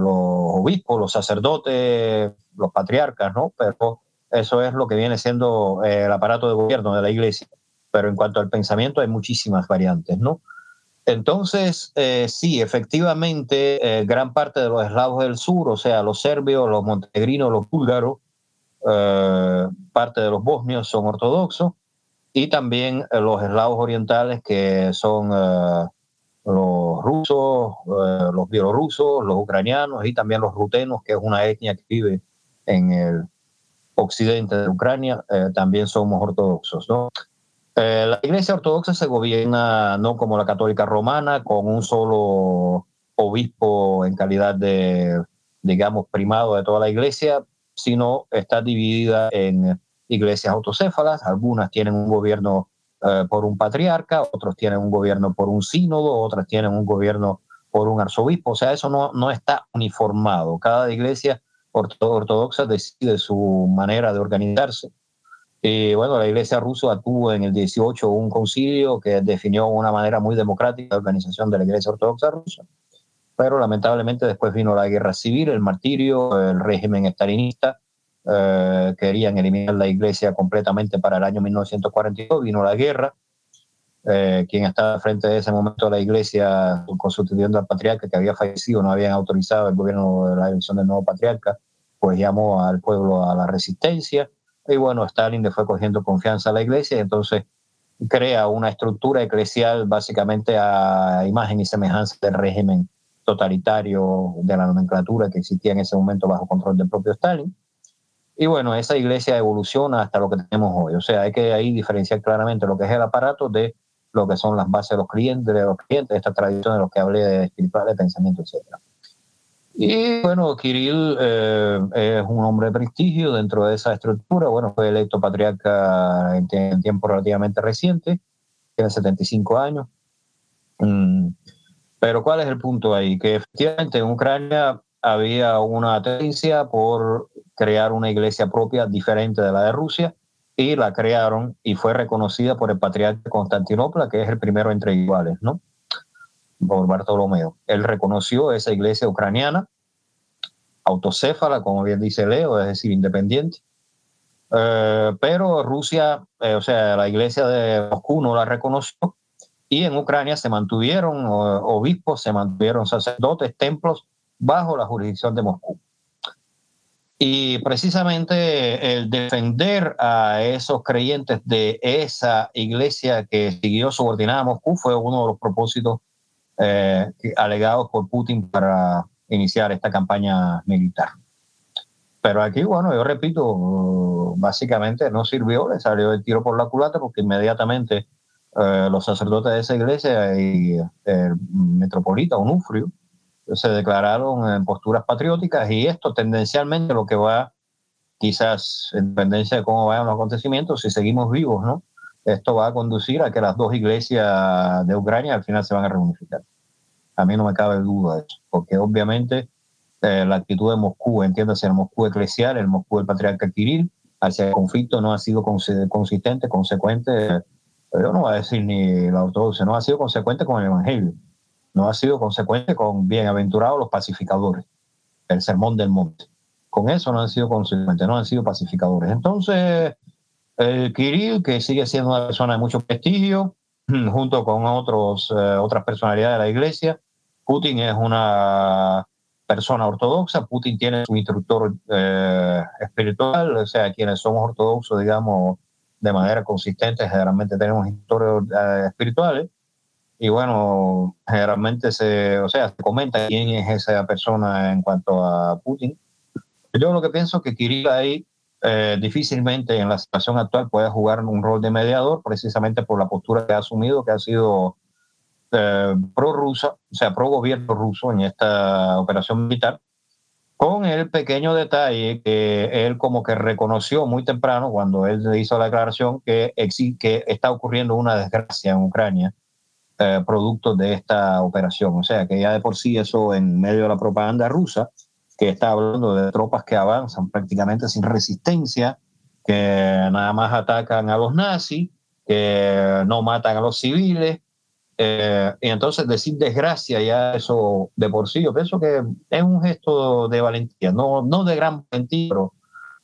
los obispos, los sacerdotes, los patriarcas, ¿no? Pero eso es lo que viene siendo eh, el aparato de gobierno de la iglesia. Pero en cuanto al pensamiento hay muchísimas variantes, ¿no? Entonces, eh, sí, efectivamente, gran parte de los eslavos del sur, o sea, los serbios, los montenegrinos, los búlgaros, parte de los bosnios son ortodoxos, y también los eslavos orientales que son los rusos, eh, los bielorrusos, los ucranianos y también los rutenos, que es una etnia que vive en el occidente de Ucrania, eh, también somos ortodoxos. ¿no? Eh, la iglesia ortodoxa se gobierna no como la católica romana, con un solo obispo en calidad de, digamos, primado de toda la iglesia, sino está dividida en iglesias autocéfalas, algunas tienen un gobierno eh, por un patriarca, otros tienen un gobierno por un sínodo, otras tienen un gobierno por un arzobispo. O sea, eso no, no está uniformado. Cada iglesia ortodoxa decide su manera de organizarse. Y bueno, la iglesia rusa tuvo en el 18 un concilio que definió una manera muy democrática de organización de la iglesia ortodoxa rusa. Pero lamentablemente después vino la guerra civil, el martirio, el régimen estalinista eh, querían eliminar la iglesia completamente para el año 1942, vino la guerra. Eh, quien estaba frente de ese momento de la iglesia, constituyendo al patriarca que había fallecido, no habían autorizado el gobierno de la elección del nuevo patriarca, pues llamó al pueblo a la resistencia. Y bueno, Stalin le fue cogiendo confianza a la iglesia y entonces crea una estructura eclesial básicamente a imagen y semejanza del régimen totalitario de la nomenclatura que existía en ese momento bajo control del propio Stalin. Y bueno, esa iglesia evoluciona hasta lo que tenemos hoy. O sea, hay que ahí diferenciar claramente lo que es el aparato de lo que son las bases de los clientes, de los clientes, esta tradición de los que hablé de espiritual, de pensamiento, etc. Y bueno, Kirill eh, es un hombre de prestigio dentro de esa estructura. Bueno, fue electo patriarca en, tiempo relativamente reciente, tiene 75 años. Mm, pero ¿cuál es el punto ahí? Que efectivamente en Ucrania había una tendencia por crear una iglesia propia diferente de la de Rusia y la crearon y fue reconocida por el patriarca de Constantinopla, que es el primero entre iguales, ¿no? Por Bartolomeo. Él reconoció esa iglesia ucraniana, autocéfala, como bien dice Leo, es decir, independiente. Eh, pero Rusia, eh, o sea, la iglesia de Moscú no la reconoció y en Ucrania se mantuvieron obispos, se mantuvieron sacerdotes, templos bajo la jurisdicción de Moscú. Y precisamente el defender a esos creyentes de esa iglesia que siguió subordinada a Moscú fue uno de los propósitos eh, alegados por Putin para iniciar esta campaña militar. Pero aquí, bueno, yo repito, básicamente no sirvió, le salió el tiro por la culata porque inmediatamente eh, los sacerdotes de esa iglesia y el metropolita Onufrio se declararon en posturas patrióticas y esto tendencialmente lo que va, quizás en dependencia de cómo vayan los acontecimientos, si seguimos vivos, ¿no? Esto va a conducir a que las dos iglesias de Ucrania al final se van a reunificar. A mí no me cabe duda de eso, porque obviamente eh, la actitud de Moscú, entiéndase el Moscú eclesial, el Moscú del patriarca Kirill, hacia el conflicto no ha sido consistente, consecuente, yo no voy a decir ni la ortodoxia, no ha sido consecuente con el Evangelio no ha sido consecuente con bienaventurados los pacificadores, el sermón del monte. Con eso no han sido consecuentes, no han sido pacificadores. Entonces, el Kirill, que sigue siendo una persona de mucho prestigio, junto con otros, eh, otras personalidades de la iglesia, Putin es una persona ortodoxa, Putin tiene su instructor eh, espiritual, o sea, quienes somos ortodoxos, digamos, de manera consistente. Generalmente tenemos historias eh, espirituales y bueno, generalmente se, o sea, se comenta quién es esa persona en cuanto a Putin. Yo lo que pienso que Kirill ahí eh, difícilmente en la situación actual puede jugar un rol de mediador, precisamente por la postura que ha asumido, que ha sido eh, pro-rusa, o sea, pro-gobierno ruso en esta operación militar, con el pequeño detalle que él como que reconoció muy temprano cuando él hizo la declaración que, que está ocurriendo una desgracia en Ucrania eh, producto de esta operación. O sea, que ya de por sí eso en medio de la propaganda rusa, que está hablando de tropas que avanzan prácticamente sin resistencia, que nada más atacan a los nazis, que no matan a los civiles, eh, y entonces decir desgracia ya eso de por sí, yo pienso que es un gesto de valentía, no, no de gran valentía, pero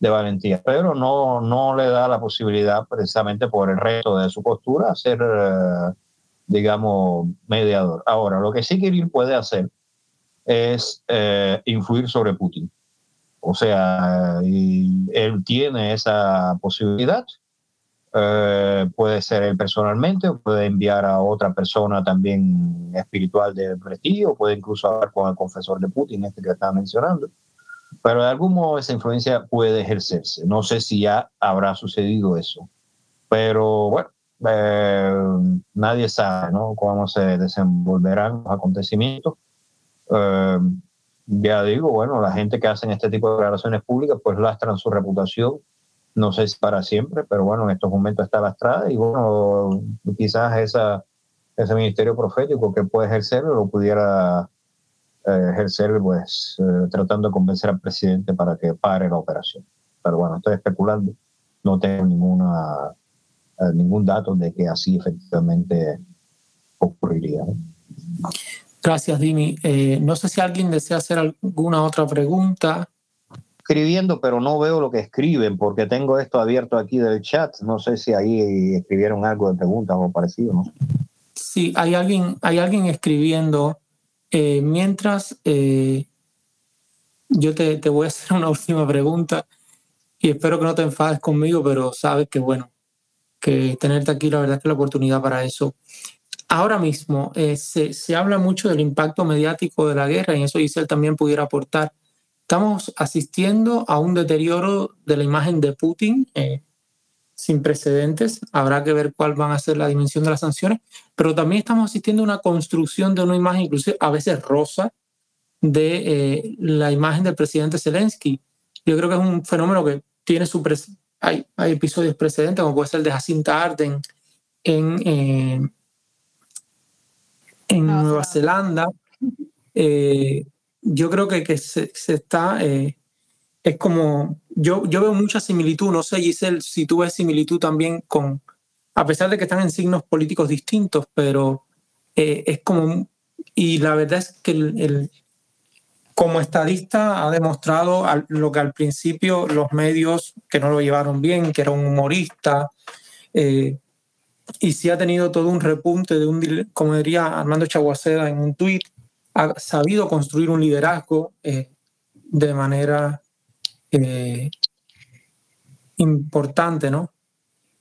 de valentía, pero no, no le da la posibilidad precisamente por el resto de su postura a ser, eh, digamos, mediador. Ahora, lo que sí Kirill puede hacer es eh, influir sobre Putin. O sea, él tiene esa posibilidad eh, puede ser él personalmente, o puede enviar a otra persona también espiritual de prestigio, puede incluso hablar con el confesor de Putin, este que estaba mencionando. Pero de algún modo esa influencia puede ejercerse. No sé si ya habrá sucedido eso. Pero bueno, eh, nadie sabe ¿no? cómo se desenvolverán los acontecimientos. Eh, ya digo, bueno, la gente que hacen este tipo de declaraciones públicas pues lastran su reputación no sé si para siempre, pero bueno, en estos momentos está lastrada y bueno, quizás esa, ese ministerio profético que puede ejercer lo pudiera eh, ejercer pues eh, tratando de convencer al presidente para que pare la operación. Pero bueno, estoy especulando, no tengo ninguna, eh, ningún dato de que así efectivamente ocurriría. Gracias, Dimi. no sé si alguien desea hacer alguna otra pregunta escribiendo, pero no veo lo que escriben porque tengo esto abierto aquí del chat. No sé si ahí escribieron algo de preguntas o parecido, ¿no? Sí, hay alguien, hay alguien escribiendo. Eh, mientras, eh, yo te, te, voy a hacer una última pregunta y espero que no te enfades conmigo, pero sabes que, bueno, que tenerte aquí, la verdad es que la oportunidad para eso. Ahora mismo eh, se, se habla mucho del impacto mediático de la guerra y en eso Giselle también pudiera aportar Estamos asistiendo a un deterioro de la imagen de Putin eh, sin precedentes. Habrá que ver cuál van a ser la dimensión de las sanciones, pero también estamos asistiendo a una construcción de una imagen, incluso a veces rosa, de eh, la imagen del presidente Zelensky. Yo creo que es un fenómeno que tiene su hay, hay episodios precedentes, como puede ser el de Jacinta Arden en, eh, en Nueva Zelanda yo creo que, que se, está, eh, es como, yo, yo veo mucha similitud, no sé Giselle, si tú ves similitud también con, a pesar de que están en signos políticos distintos, pero eh, es como, y la verdad es que el, como estadista ha demostrado lo que al principio los medios que no lo llevaron bien, que era un humorista, eh, y sí ha tenido todo un repunte de un, como diría Armando Chaguaceda en un tuit, ha sabido construir un liderazgo eh, de manera eh, importante, ¿no?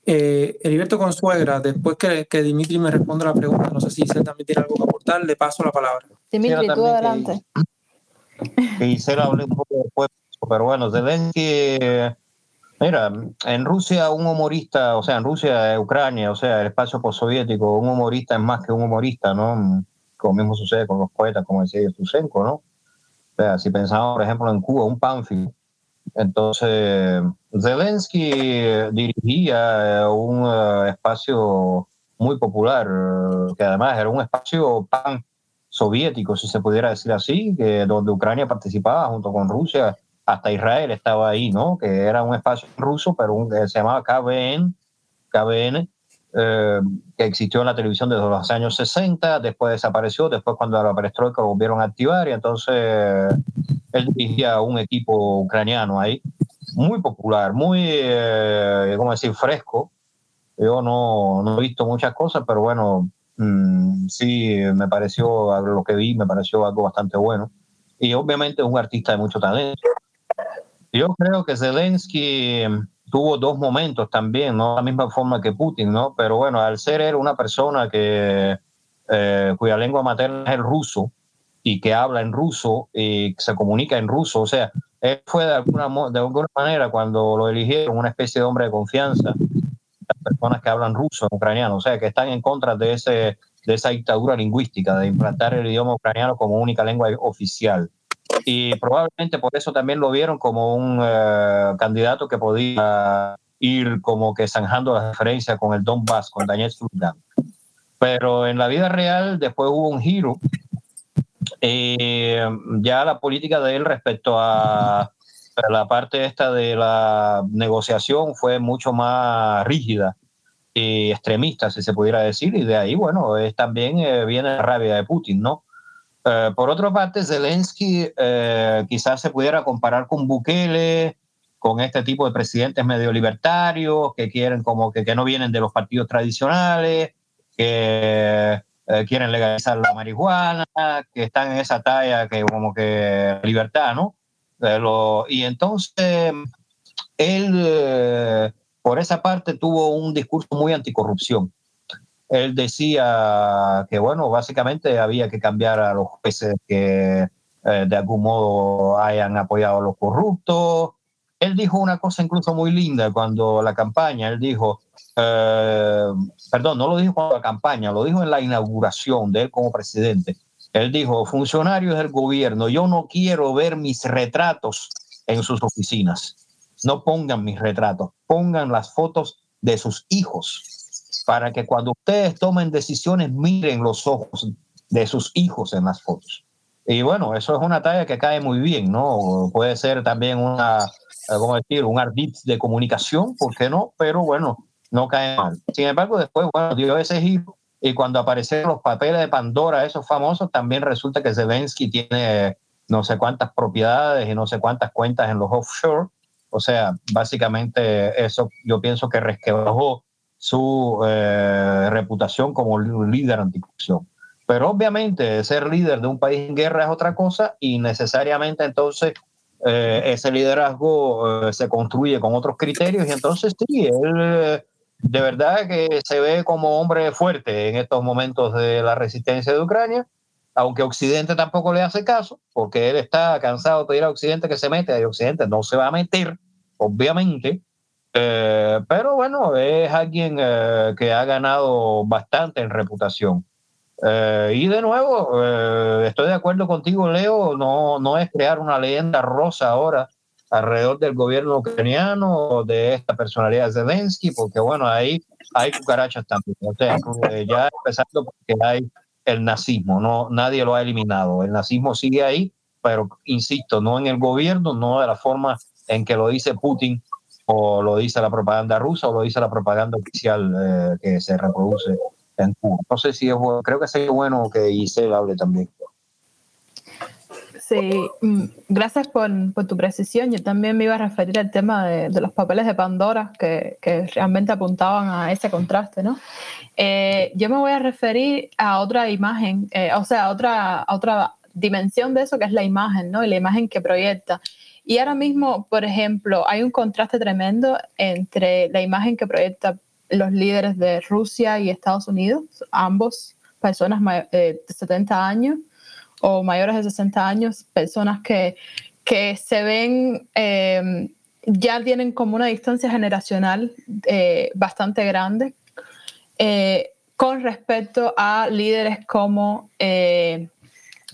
Eh, Heriberto Consuegra, después que, que, Dimitri me responda la pregunta, no sé si él también tiene algo que aportar, le paso la palabra. Dimitri, tú adelante. Quisiera hablar un poco después, pero bueno, Zelensky, mira, en Rusia un humorista, o sea, en Rusia, Ucrania, o sea, el espacio postsoviético, un humorista es más que un humorista, ¿no? como mismo sucede con los poetas, como decía Yushchenko, ¿no? O sea, si pensamos, por ejemplo, en Cuba, un Pánfilo, entonces Zelensky dirigía un eh, espacio muy popular, que además era un espacio pan soviético, si se pudiera decir así, que donde Ucrania participaba junto con Rusia, hasta Israel estaba ahí, ¿no? Que era un espacio ruso, pero un, se llamaba KBN, KBN, eh, que existió en la televisión desde los años 60, después desapareció, después cuando la perestroika lo volvieron a activar y entonces él dirigía un equipo ucraniano ahí, muy popular, muy, eh, ¿cómo decir?, fresco. Yo no, no, he visto muchas cosas, pero bueno, mm, sí me pareció, lo que vi me pareció algo bastante bueno. Y obviamente es un artista de mucho talento. Yo creo que Zelensky tuvo dos momentos también, no la misma forma que Putin, ¿no? Pero bueno, al ser él una persona que, eh, cuya lengua materna es el ruso y que habla en ruso y se comunica en ruso, o sea, él fue de alguna, de alguna manera cuando lo eligieron una especie de hombre de confianza, las personas que hablan ruso, ucraniano, o sea, que están en contra de, ese, de esa dictadura lingüística, de implantar el idioma ucraniano como única lengua oficial y probablemente por eso también lo vieron como un eh, candidato que podía ir como que zanjando la diferencia con el Donbass, con Daniel Sultan. Pero en la vida real después hubo un giro. Eh, ya la política de él respecto a la parte esta de la negociación fue mucho más rígida y extremista, si se pudiera decir, y de ahí, bueno, es, también eh, viene la rabia de Putin, ¿no? Eh, por otra parte, Zelensky eh, quizás se pudiera comparar con Bukele, con este tipo de presidentes medio libertarios que quieren como que, que no vienen de los partidos tradicionales, que eh, quieren legalizar la marihuana, que están en esa talla que como que libertad, ¿no? y entonces él por esa parte tuvo un discurso muy anticorrupción él decía que, bueno, básicamente había que cambiar a los jueces que eh, de algún modo hayan apoyado a los corruptos. Él dijo una cosa incluso muy linda cuando la campaña, él dijo, eh, perdón, no lo dijo cuando la campaña, lo dijo en la inauguración de él como presidente. Él dijo, funcionarios del gobierno, yo no quiero ver mis retratos en sus oficinas. No pongan mis retratos, pongan las fotos de sus hijos para que cuando ustedes tomen decisiones miren los ojos de sus hijos en las fotos. Y bueno, eso es una talla que cae muy bien, ¿no? Puede ser también una, eh, ¿cómo decir? Un ardid de comunicación, ¿por qué no? Pero bueno, no cae mal. Sin embargo, después, bueno, dio ese giro y cuando aparecieron los papeles de Pandora, esos famosos, también resulta que Zelensky tiene no sé cuántas propiedades y no sé cuántas cuentas en los offshore. O sea, básicamente eso yo pienso que resquebrajó su eh, reputación como líder anticorrupción. Pero obviamente ser líder de un país en guerra es otra cosa y necesariamente entonces eh, ese liderazgo eh, se construye con otros criterios y entonces sí, él de verdad que se ve como hombre fuerte en estos momentos de la resistencia de Ucrania, aunque Occidente tampoco le hace caso, porque él está cansado de pedir a Occidente que se mete, y Occidente no se va a meter, obviamente, eh, pero bueno, es alguien eh, que ha ganado bastante en reputación. Eh, y de nuevo, estoy de acuerdo contigo, Leo, no, no es crear una leyenda rosa ahora alrededor del gobierno ucraniano de esta personalidad de Zelensky, porque bueno, ahí hay cucarachas también. O sea, ya empezando porque hay el nazismo, no, nadie lo ha eliminado. El nazismo sigue ahí, pero insisto, no en el gobierno, no de la forma en que lo dice Putin o lo dice la propaganda rusa o lo dice la propaganda oficial eh, que se reproduce en Cuba. No sé si es bueno, creo que sería bueno que Isel hable también. Sí, mm, gracias por, por, tu precisión. Yo también me iba a referir al tema de, de los papeles de Pandora que, que, realmente apuntaban a ese contraste, ¿no? Eh, yo me voy a referir a otra imagen, eh, o sea, a otra, a otra dimensión de eso que es la imagen, ¿no? Y la imagen que proyecta. Y ahora mismo, por ejemplo, hay un contraste tremendo entre la imagen que proyectan los líderes de Rusia y Estados Unidos, ambos personas eh, de 70 años o mayores de 60 años, personas que, que se ven, em, ya tienen como una distancia generacional eh, bastante grande eh, con respecto a líderes como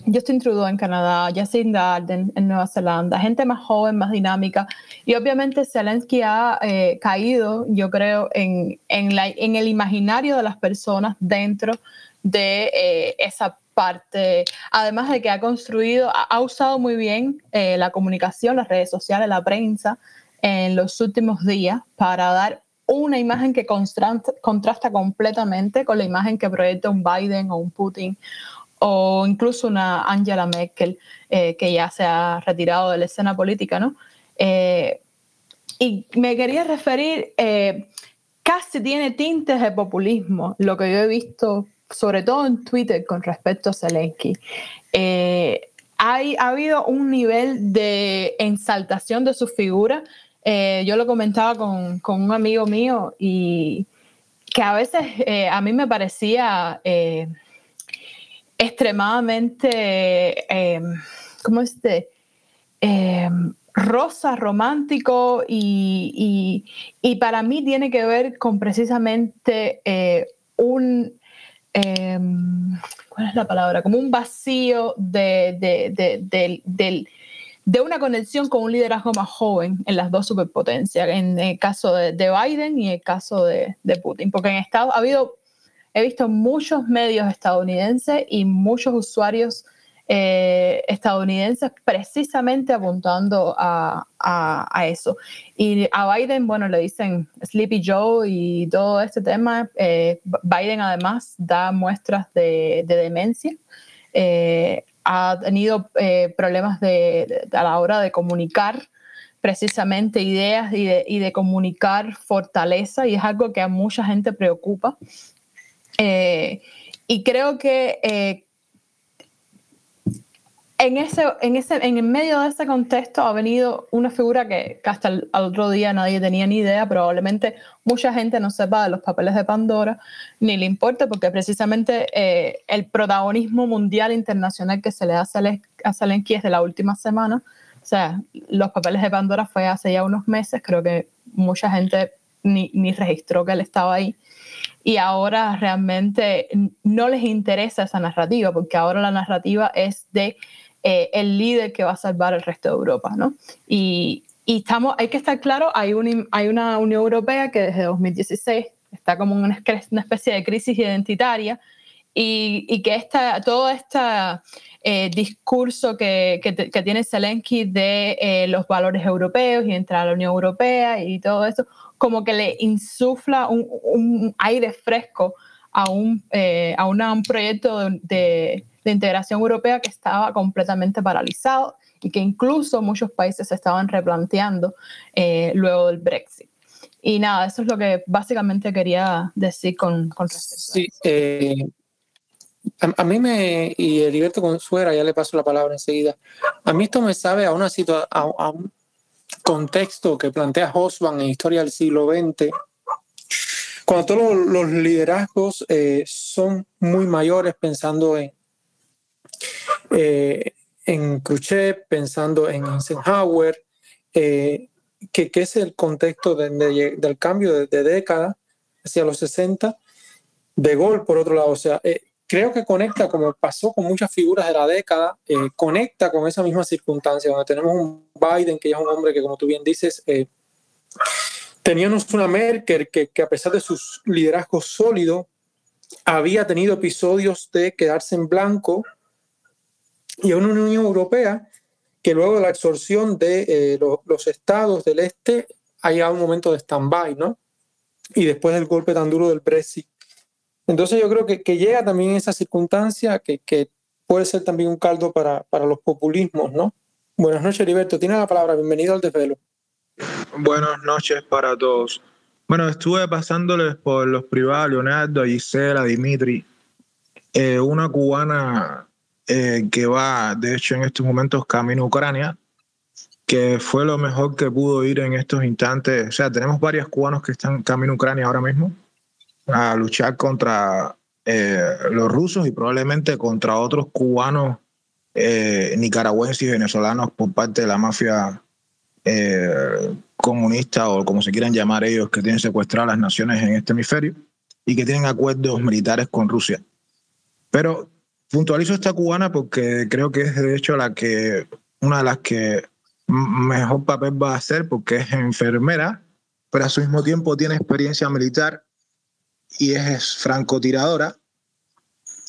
Justin Trudeau en Canadá, Jacinda Arden en Nueva Zelanda, gente más joven, más dinámica. Y obviamente Zelensky ha eh, caído, yo creo, en, en, la, en, el imaginario de las personas dentro de eh, esa parte. Además de que ha construido, ha, usado muy bien eh, la comunicación, las redes sociales, la prensa en los últimos días para dar una imagen que contrasta, contrasta completamente con la imagen que proyecta un Biden o un Putin o incluso una Angela Merkel eh, que ya se ha retirado de la escena política, ¿no? Eh, y me quería referir, eh, casi tiene tintes de populismo, lo que yo he visto, sobre todo en Twitter con respecto a Zelensky. Hay, ha habido un nivel de ensaltación de su figura yo lo comentaba con, con, un amigo mío y que a veces a mí me parecía eh, extremadamente, ¿cómo es este? rosa, romántico y, y, para mí tiene que ver con precisamente un, ¿cuál es la palabra? Como un vacío de, de, de, de una conexión con un liderazgo más joven en las dos superpotencias, en el caso de, Biden y el caso de, Putin, porque en Estados ha habido, he visto muchos medios estadounidenses y muchos usuarios eh, estadounidenses precisamente apuntando a, eso. Y a Biden, bueno, le dicen Sleepy Joe y todo este tema. Eh, Biden además da muestras de, demencia. Eh, ha tenido problemas a la hora de comunicar precisamente ideas y de, y de, comunicar fortaleza y es algo que a mucha gente preocupa. Eh, y creo que eh, en, ese, en, ese, en el medio de ese contexto ha venido una figura que, hasta el otro día nadie tenía ni idea, probablemente mucha gente no sepa de los papeles de Pandora, ni le importa, porque precisamente eh, el protagonismo mundial internacional que se le da a Zelensky es de la última semana. O sea, los papeles de Pandora fue hace ya unos meses, creo que mucha gente ni, ni registró que él estaba ahí y ahora realmente no les interesa esa narrativa, porque ahora la narrativa es de eh, el líder que va a salvar el resto de Europa, ¿no? Y, y estamos, hay que estar claro, hay, un, hay una Unión Europea que desde 2016 está como una, una especie de crisis identitaria y, y que esta, todo este eh, discurso que, que, que, tiene Zelensky de eh, los valores europeos y entrar a la Unión Europea y todo eso, como que le insufla un, un aire fresco a un, a un proyecto de, de integración europea que estaba completamente paralizado y que incluso muchos países se estaban replanteando eh, luego del Brexit. Y nada, eso es lo que básicamente quería decir con, con respecto sí, a eh, a, mí me, y Heriberto Consuera, ya le paso la palabra enseguida, a mí esto me sabe a, una a, un contexto que plantea Hosban en Historia del siglo XX, cuando todos los liderazgos eh, son muy mayores pensando en, eh, en Khrushchev, pensando en Eisenhower, eh, que, es el contexto del cambio de, década hacia los 60, de Gaulle por otro lado, o sea, eh, creo que conecta, como pasó con muchas figuras de la década, conecta con esa misma circunstancia, donde tenemos un Biden, que es un hombre que, como tú bien dices, teníamos una Merkel que, que, a pesar de sus liderazgos sólidos, había tenido episodios de quedarse en blanco y una Unión Europea que luego de la absorción de eh, los estados del este haya un momento de stand-by, ¿no? Y después del golpe tan duro del Brexit. Entonces yo creo que, que llega también esa circunstancia que, que, puede ser también un caldo para, para los populismos, ¿no? Buenas noches, Heriberto. Tiene la palabra. Bienvenido al desvelo. Buenas noches para todos. Bueno, estuve pasándoles por los privados, Leonardo, Gisela, Dimitri, eh, una cubana eh, que va, de hecho, en estos momentos camino a Ucrania, que fue lo mejor que pudo ir en estos instantes. O sea, tenemos varios cubanos que están camino a Ucrania ahora mismo a luchar contra eh, los rusos y probablemente contra otros cubanos, eh, nicaragüenses y venezolanos por parte de la mafia comunista o como se quieran llamar ellos, que tienen secuestradas las naciones en este hemisferio y que tienen acuerdos militares con Rusia. Pero Puntualizo esta cubana porque creo que es de hecho la que, una de las que mejor papel va a hacer porque es enfermera, pero a su mismo tiempo tiene experiencia militar y es francotiradora.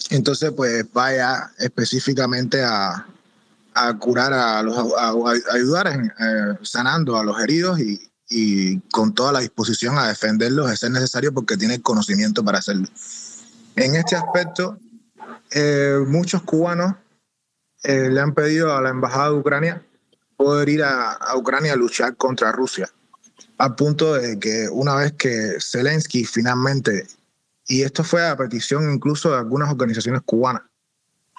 Entonces, pues vaya específicamente a, a curar a los, a, ayudar en, eh, sanando a los heridos y, y, con toda la disposición a defenderlos de ser necesario porque tiene conocimiento para hacerlo. En este aspecto, eh, muchos cubanos eh, le han pedido a la embajada de Ucrania poder ir a, Ucrania a luchar contra Rusia, al punto de que una vez que Zelensky finalmente, y esto fue a petición incluso de algunas organizaciones cubanas,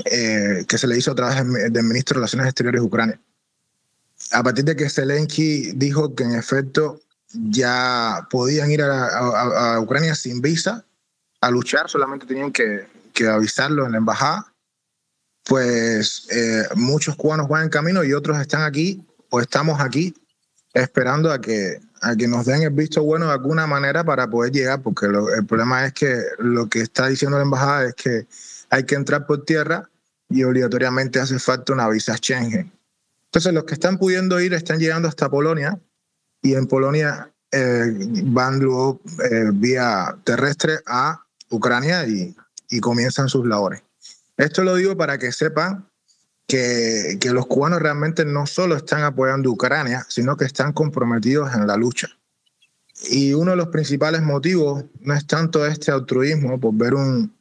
eh, que se le hizo a través del, ministro de Relaciones Exteriores de Ucrania, a partir de que Zelensky dijo que en efecto ya podían ir a, Ucrania sin visa a luchar, solamente tenían que, avisarlo en la embajada, pues eh, muchos cubanos van en camino y otros están aquí o estamos aquí esperando a que, a que nos den el visto bueno de alguna manera para poder llegar, porque el problema es que lo que está diciendo la embajada es que hay que entrar por tierra y obligatoriamente hace falta una visa Schengen. Entonces los que están pudiendo ir están llegando hasta Polonia y en Polonia eh, van luego eh, vía terrestre a Ucrania y, y comienzan sus labores. Esto lo digo para que sepan que, que, los cubanos realmente no solo están apoyando a Ucrania, sino que están comprometidos en la lucha. Y uno de los principales motivos no es tanto este altruismo por ver un,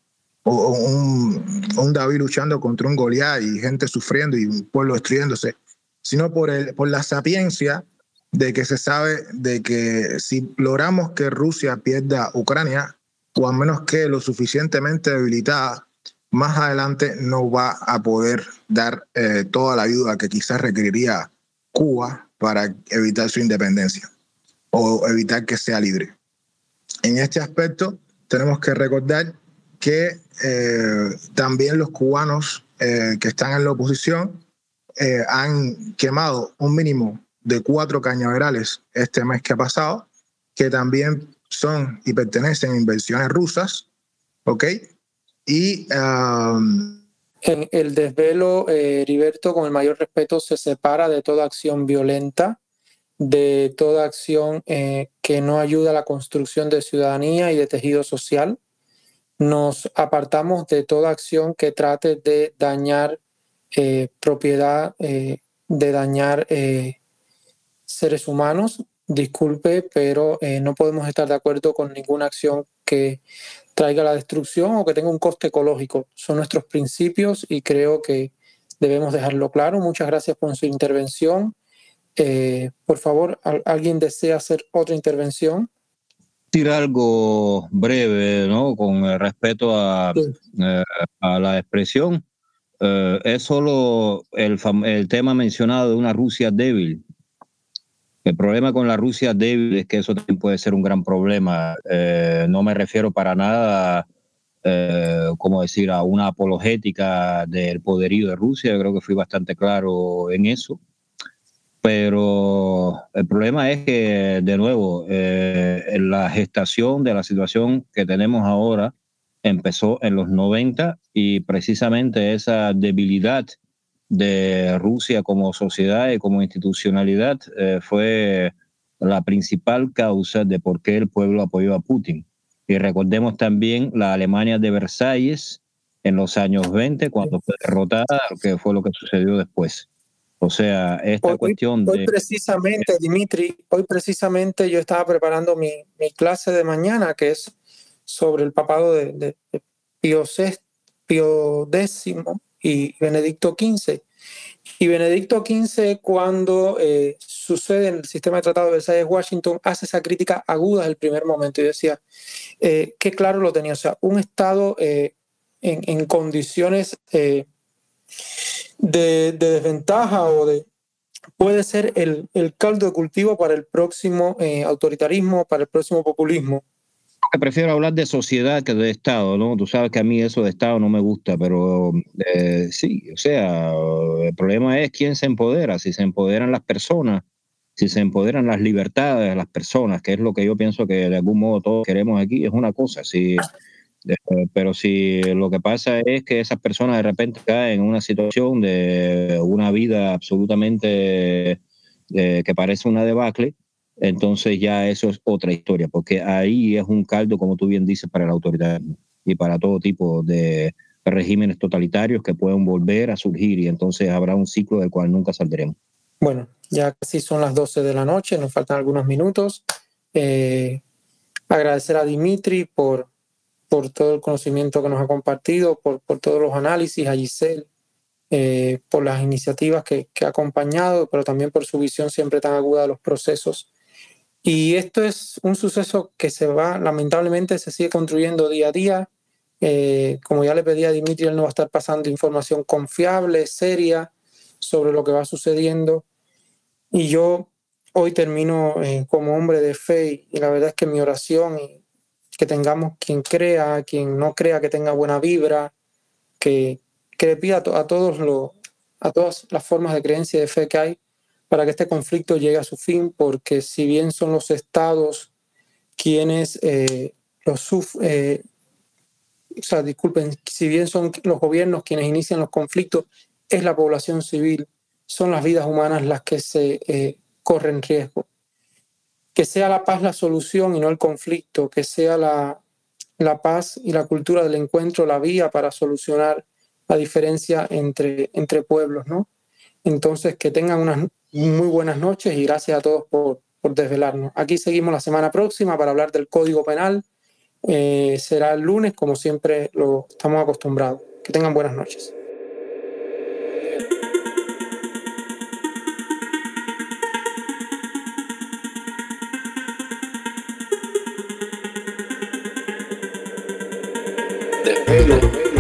un, un David luchando contra un Goliat y gente sufriendo y un pueblo destruyéndose, sino por, el, por la sapiencia de que se sabe de que si logramos que Rusia pierda Ucrania, o al menos que lo suficientemente debilitada, más adelante no va a poder dar eh, toda la ayuda que quizás requeriría Cuba para evitar su independencia o evitar que sea libre. En este aspecto, tenemos que recordar que eh, también los cubanos eh, que están en la oposición han quemado un mínimo de cuatro cañaverales este mes que ha pasado, que también son y pertenecen a inversiones rusas, ¿ok? Y um, el desvelo, eh, Heriberto, con el mayor respeto, se separa de toda acción violenta, de toda acción eh, que no ayuda a la construcción de ciudadanía y de tejido social. Nos apartamos de toda acción que trate de dañar eh, propiedad, de dañar seres humanos. Disculpe, pero no podemos estar de acuerdo con ninguna acción que traiga la destrucción o que tenga un coste ecológico. Son nuestros principios y creo que debemos dejarlo claro. Muchas gracias por su intervención. Eh, por favor, ¿alguien desea hacer otra intervención? Decir algo breve, ¿no? Con respeto a, eh, a la expresión. Eh, es solo el, el tema mencionado de una Rusia débil. El problema con la Rusia débil es que eso también puede ser un gran problema. Eh, no me refiero para nada, eh, como decir, a una apologética del poderío de Rusia. Yo creo que fui bastante claro en eso. Pero el problema es que, de nuevo, eh, la gestación de la situación que tenemos ahora empezó en los 90 y precisamente esa debilidad de Rusia como sociedad y como institucionalidad eh, fue la principal causa de por qué el pueblo apoyó a Putin. Y recordemos también la Alemania de Versalles en los años 20, cuando fue derrotada, que fue lo que sucedió después. O sea, esta cuestión de... Hoy precisamente, Dimitri, hoy precisamente yo estaba preparando mi, mi clase de mañana, que es sobre el papado de, de, de Pío, Pío X, y Benedicto XV. Y Benedicto XV, cuando eh, sucede en el sistema de tratado de Versalles Washington, hace esa crítica aguda desde el primer momento y decía eh, que claro lo tenía, o sea, un Estado eh, en, en, condiciones de, de, desventaja o de puede ser el, el caldo de cultivo para el próximo autoritarismo, para el próximo populismo prefiero hablar de sociedad que de Estado, ¿no? Tú sabes que a mí eso de Estado no me gusta, pero eh, sí, o sea, el problema es quién se empodera, si se empoderan las personas, si se empoderan las libertades de las personas, que es lo que yo pienso que de algún modo todos queremos aquí, es una cosa, sí. Pero si lo que pasa es que esas personas de repente caen en una situación de una vida absolutamente eh, que parece una debacle, entonces ya eso es otra historia, porque ahí es un caldo, como tú bien dices, para la autoridad y para todo tipo de regímenes totalitarios que pueden volver a surgir y entonces habrá un ciclo del cual nunca saldremos. Bueno, ya casi son las 12 de la noche, nos faltan algunos minutos. Eh, agradecer a Dimitri por, por todo el conocimiento que nos ha compartido, por, por todos los análisis, a Giselle, eh, por las iniciativas que, que, ha acompañado, pero también por su visión siempre tan aguda de los procesos y esto es un suceso que se va, lamentablemente, se sigue construyendo día a día. Eh, como ya le pedí a Dimitri, él no va a estar pasando información confiable, seria, sobre lo que va sucediendo. Y yo hoy termino eh, como hombre de fe y la verdad es que mi oración que tengamos quien crea, quien no crea que tenga buena vibra, que, que le pida a, todos los, a todas las formas de creencia y de fe que hay para que este conflicto llegue a su fin, porque si bien son los estados quienes eh, los eh, o sea, disculpen, si bien son los gobiernos quienes inician los conflictos, es la población civil, son las vidas humanas las que se eh, corren riesgo. Que sea la paz la solución y no el conflicto, que sea la, la paz y la cultura del encuentro la vía para solucionar la diferencia entre, entre pueblos, ¿no? Entonces, que tengan unas muy buenas noches y gracias a todos por, por desvelarnos. Aquí seguimos la semana próxima para hablar del Código Penal eh, será el lunes, como siempre lo estamos acostumbrados. Que tengan buenas noches. Desvelo.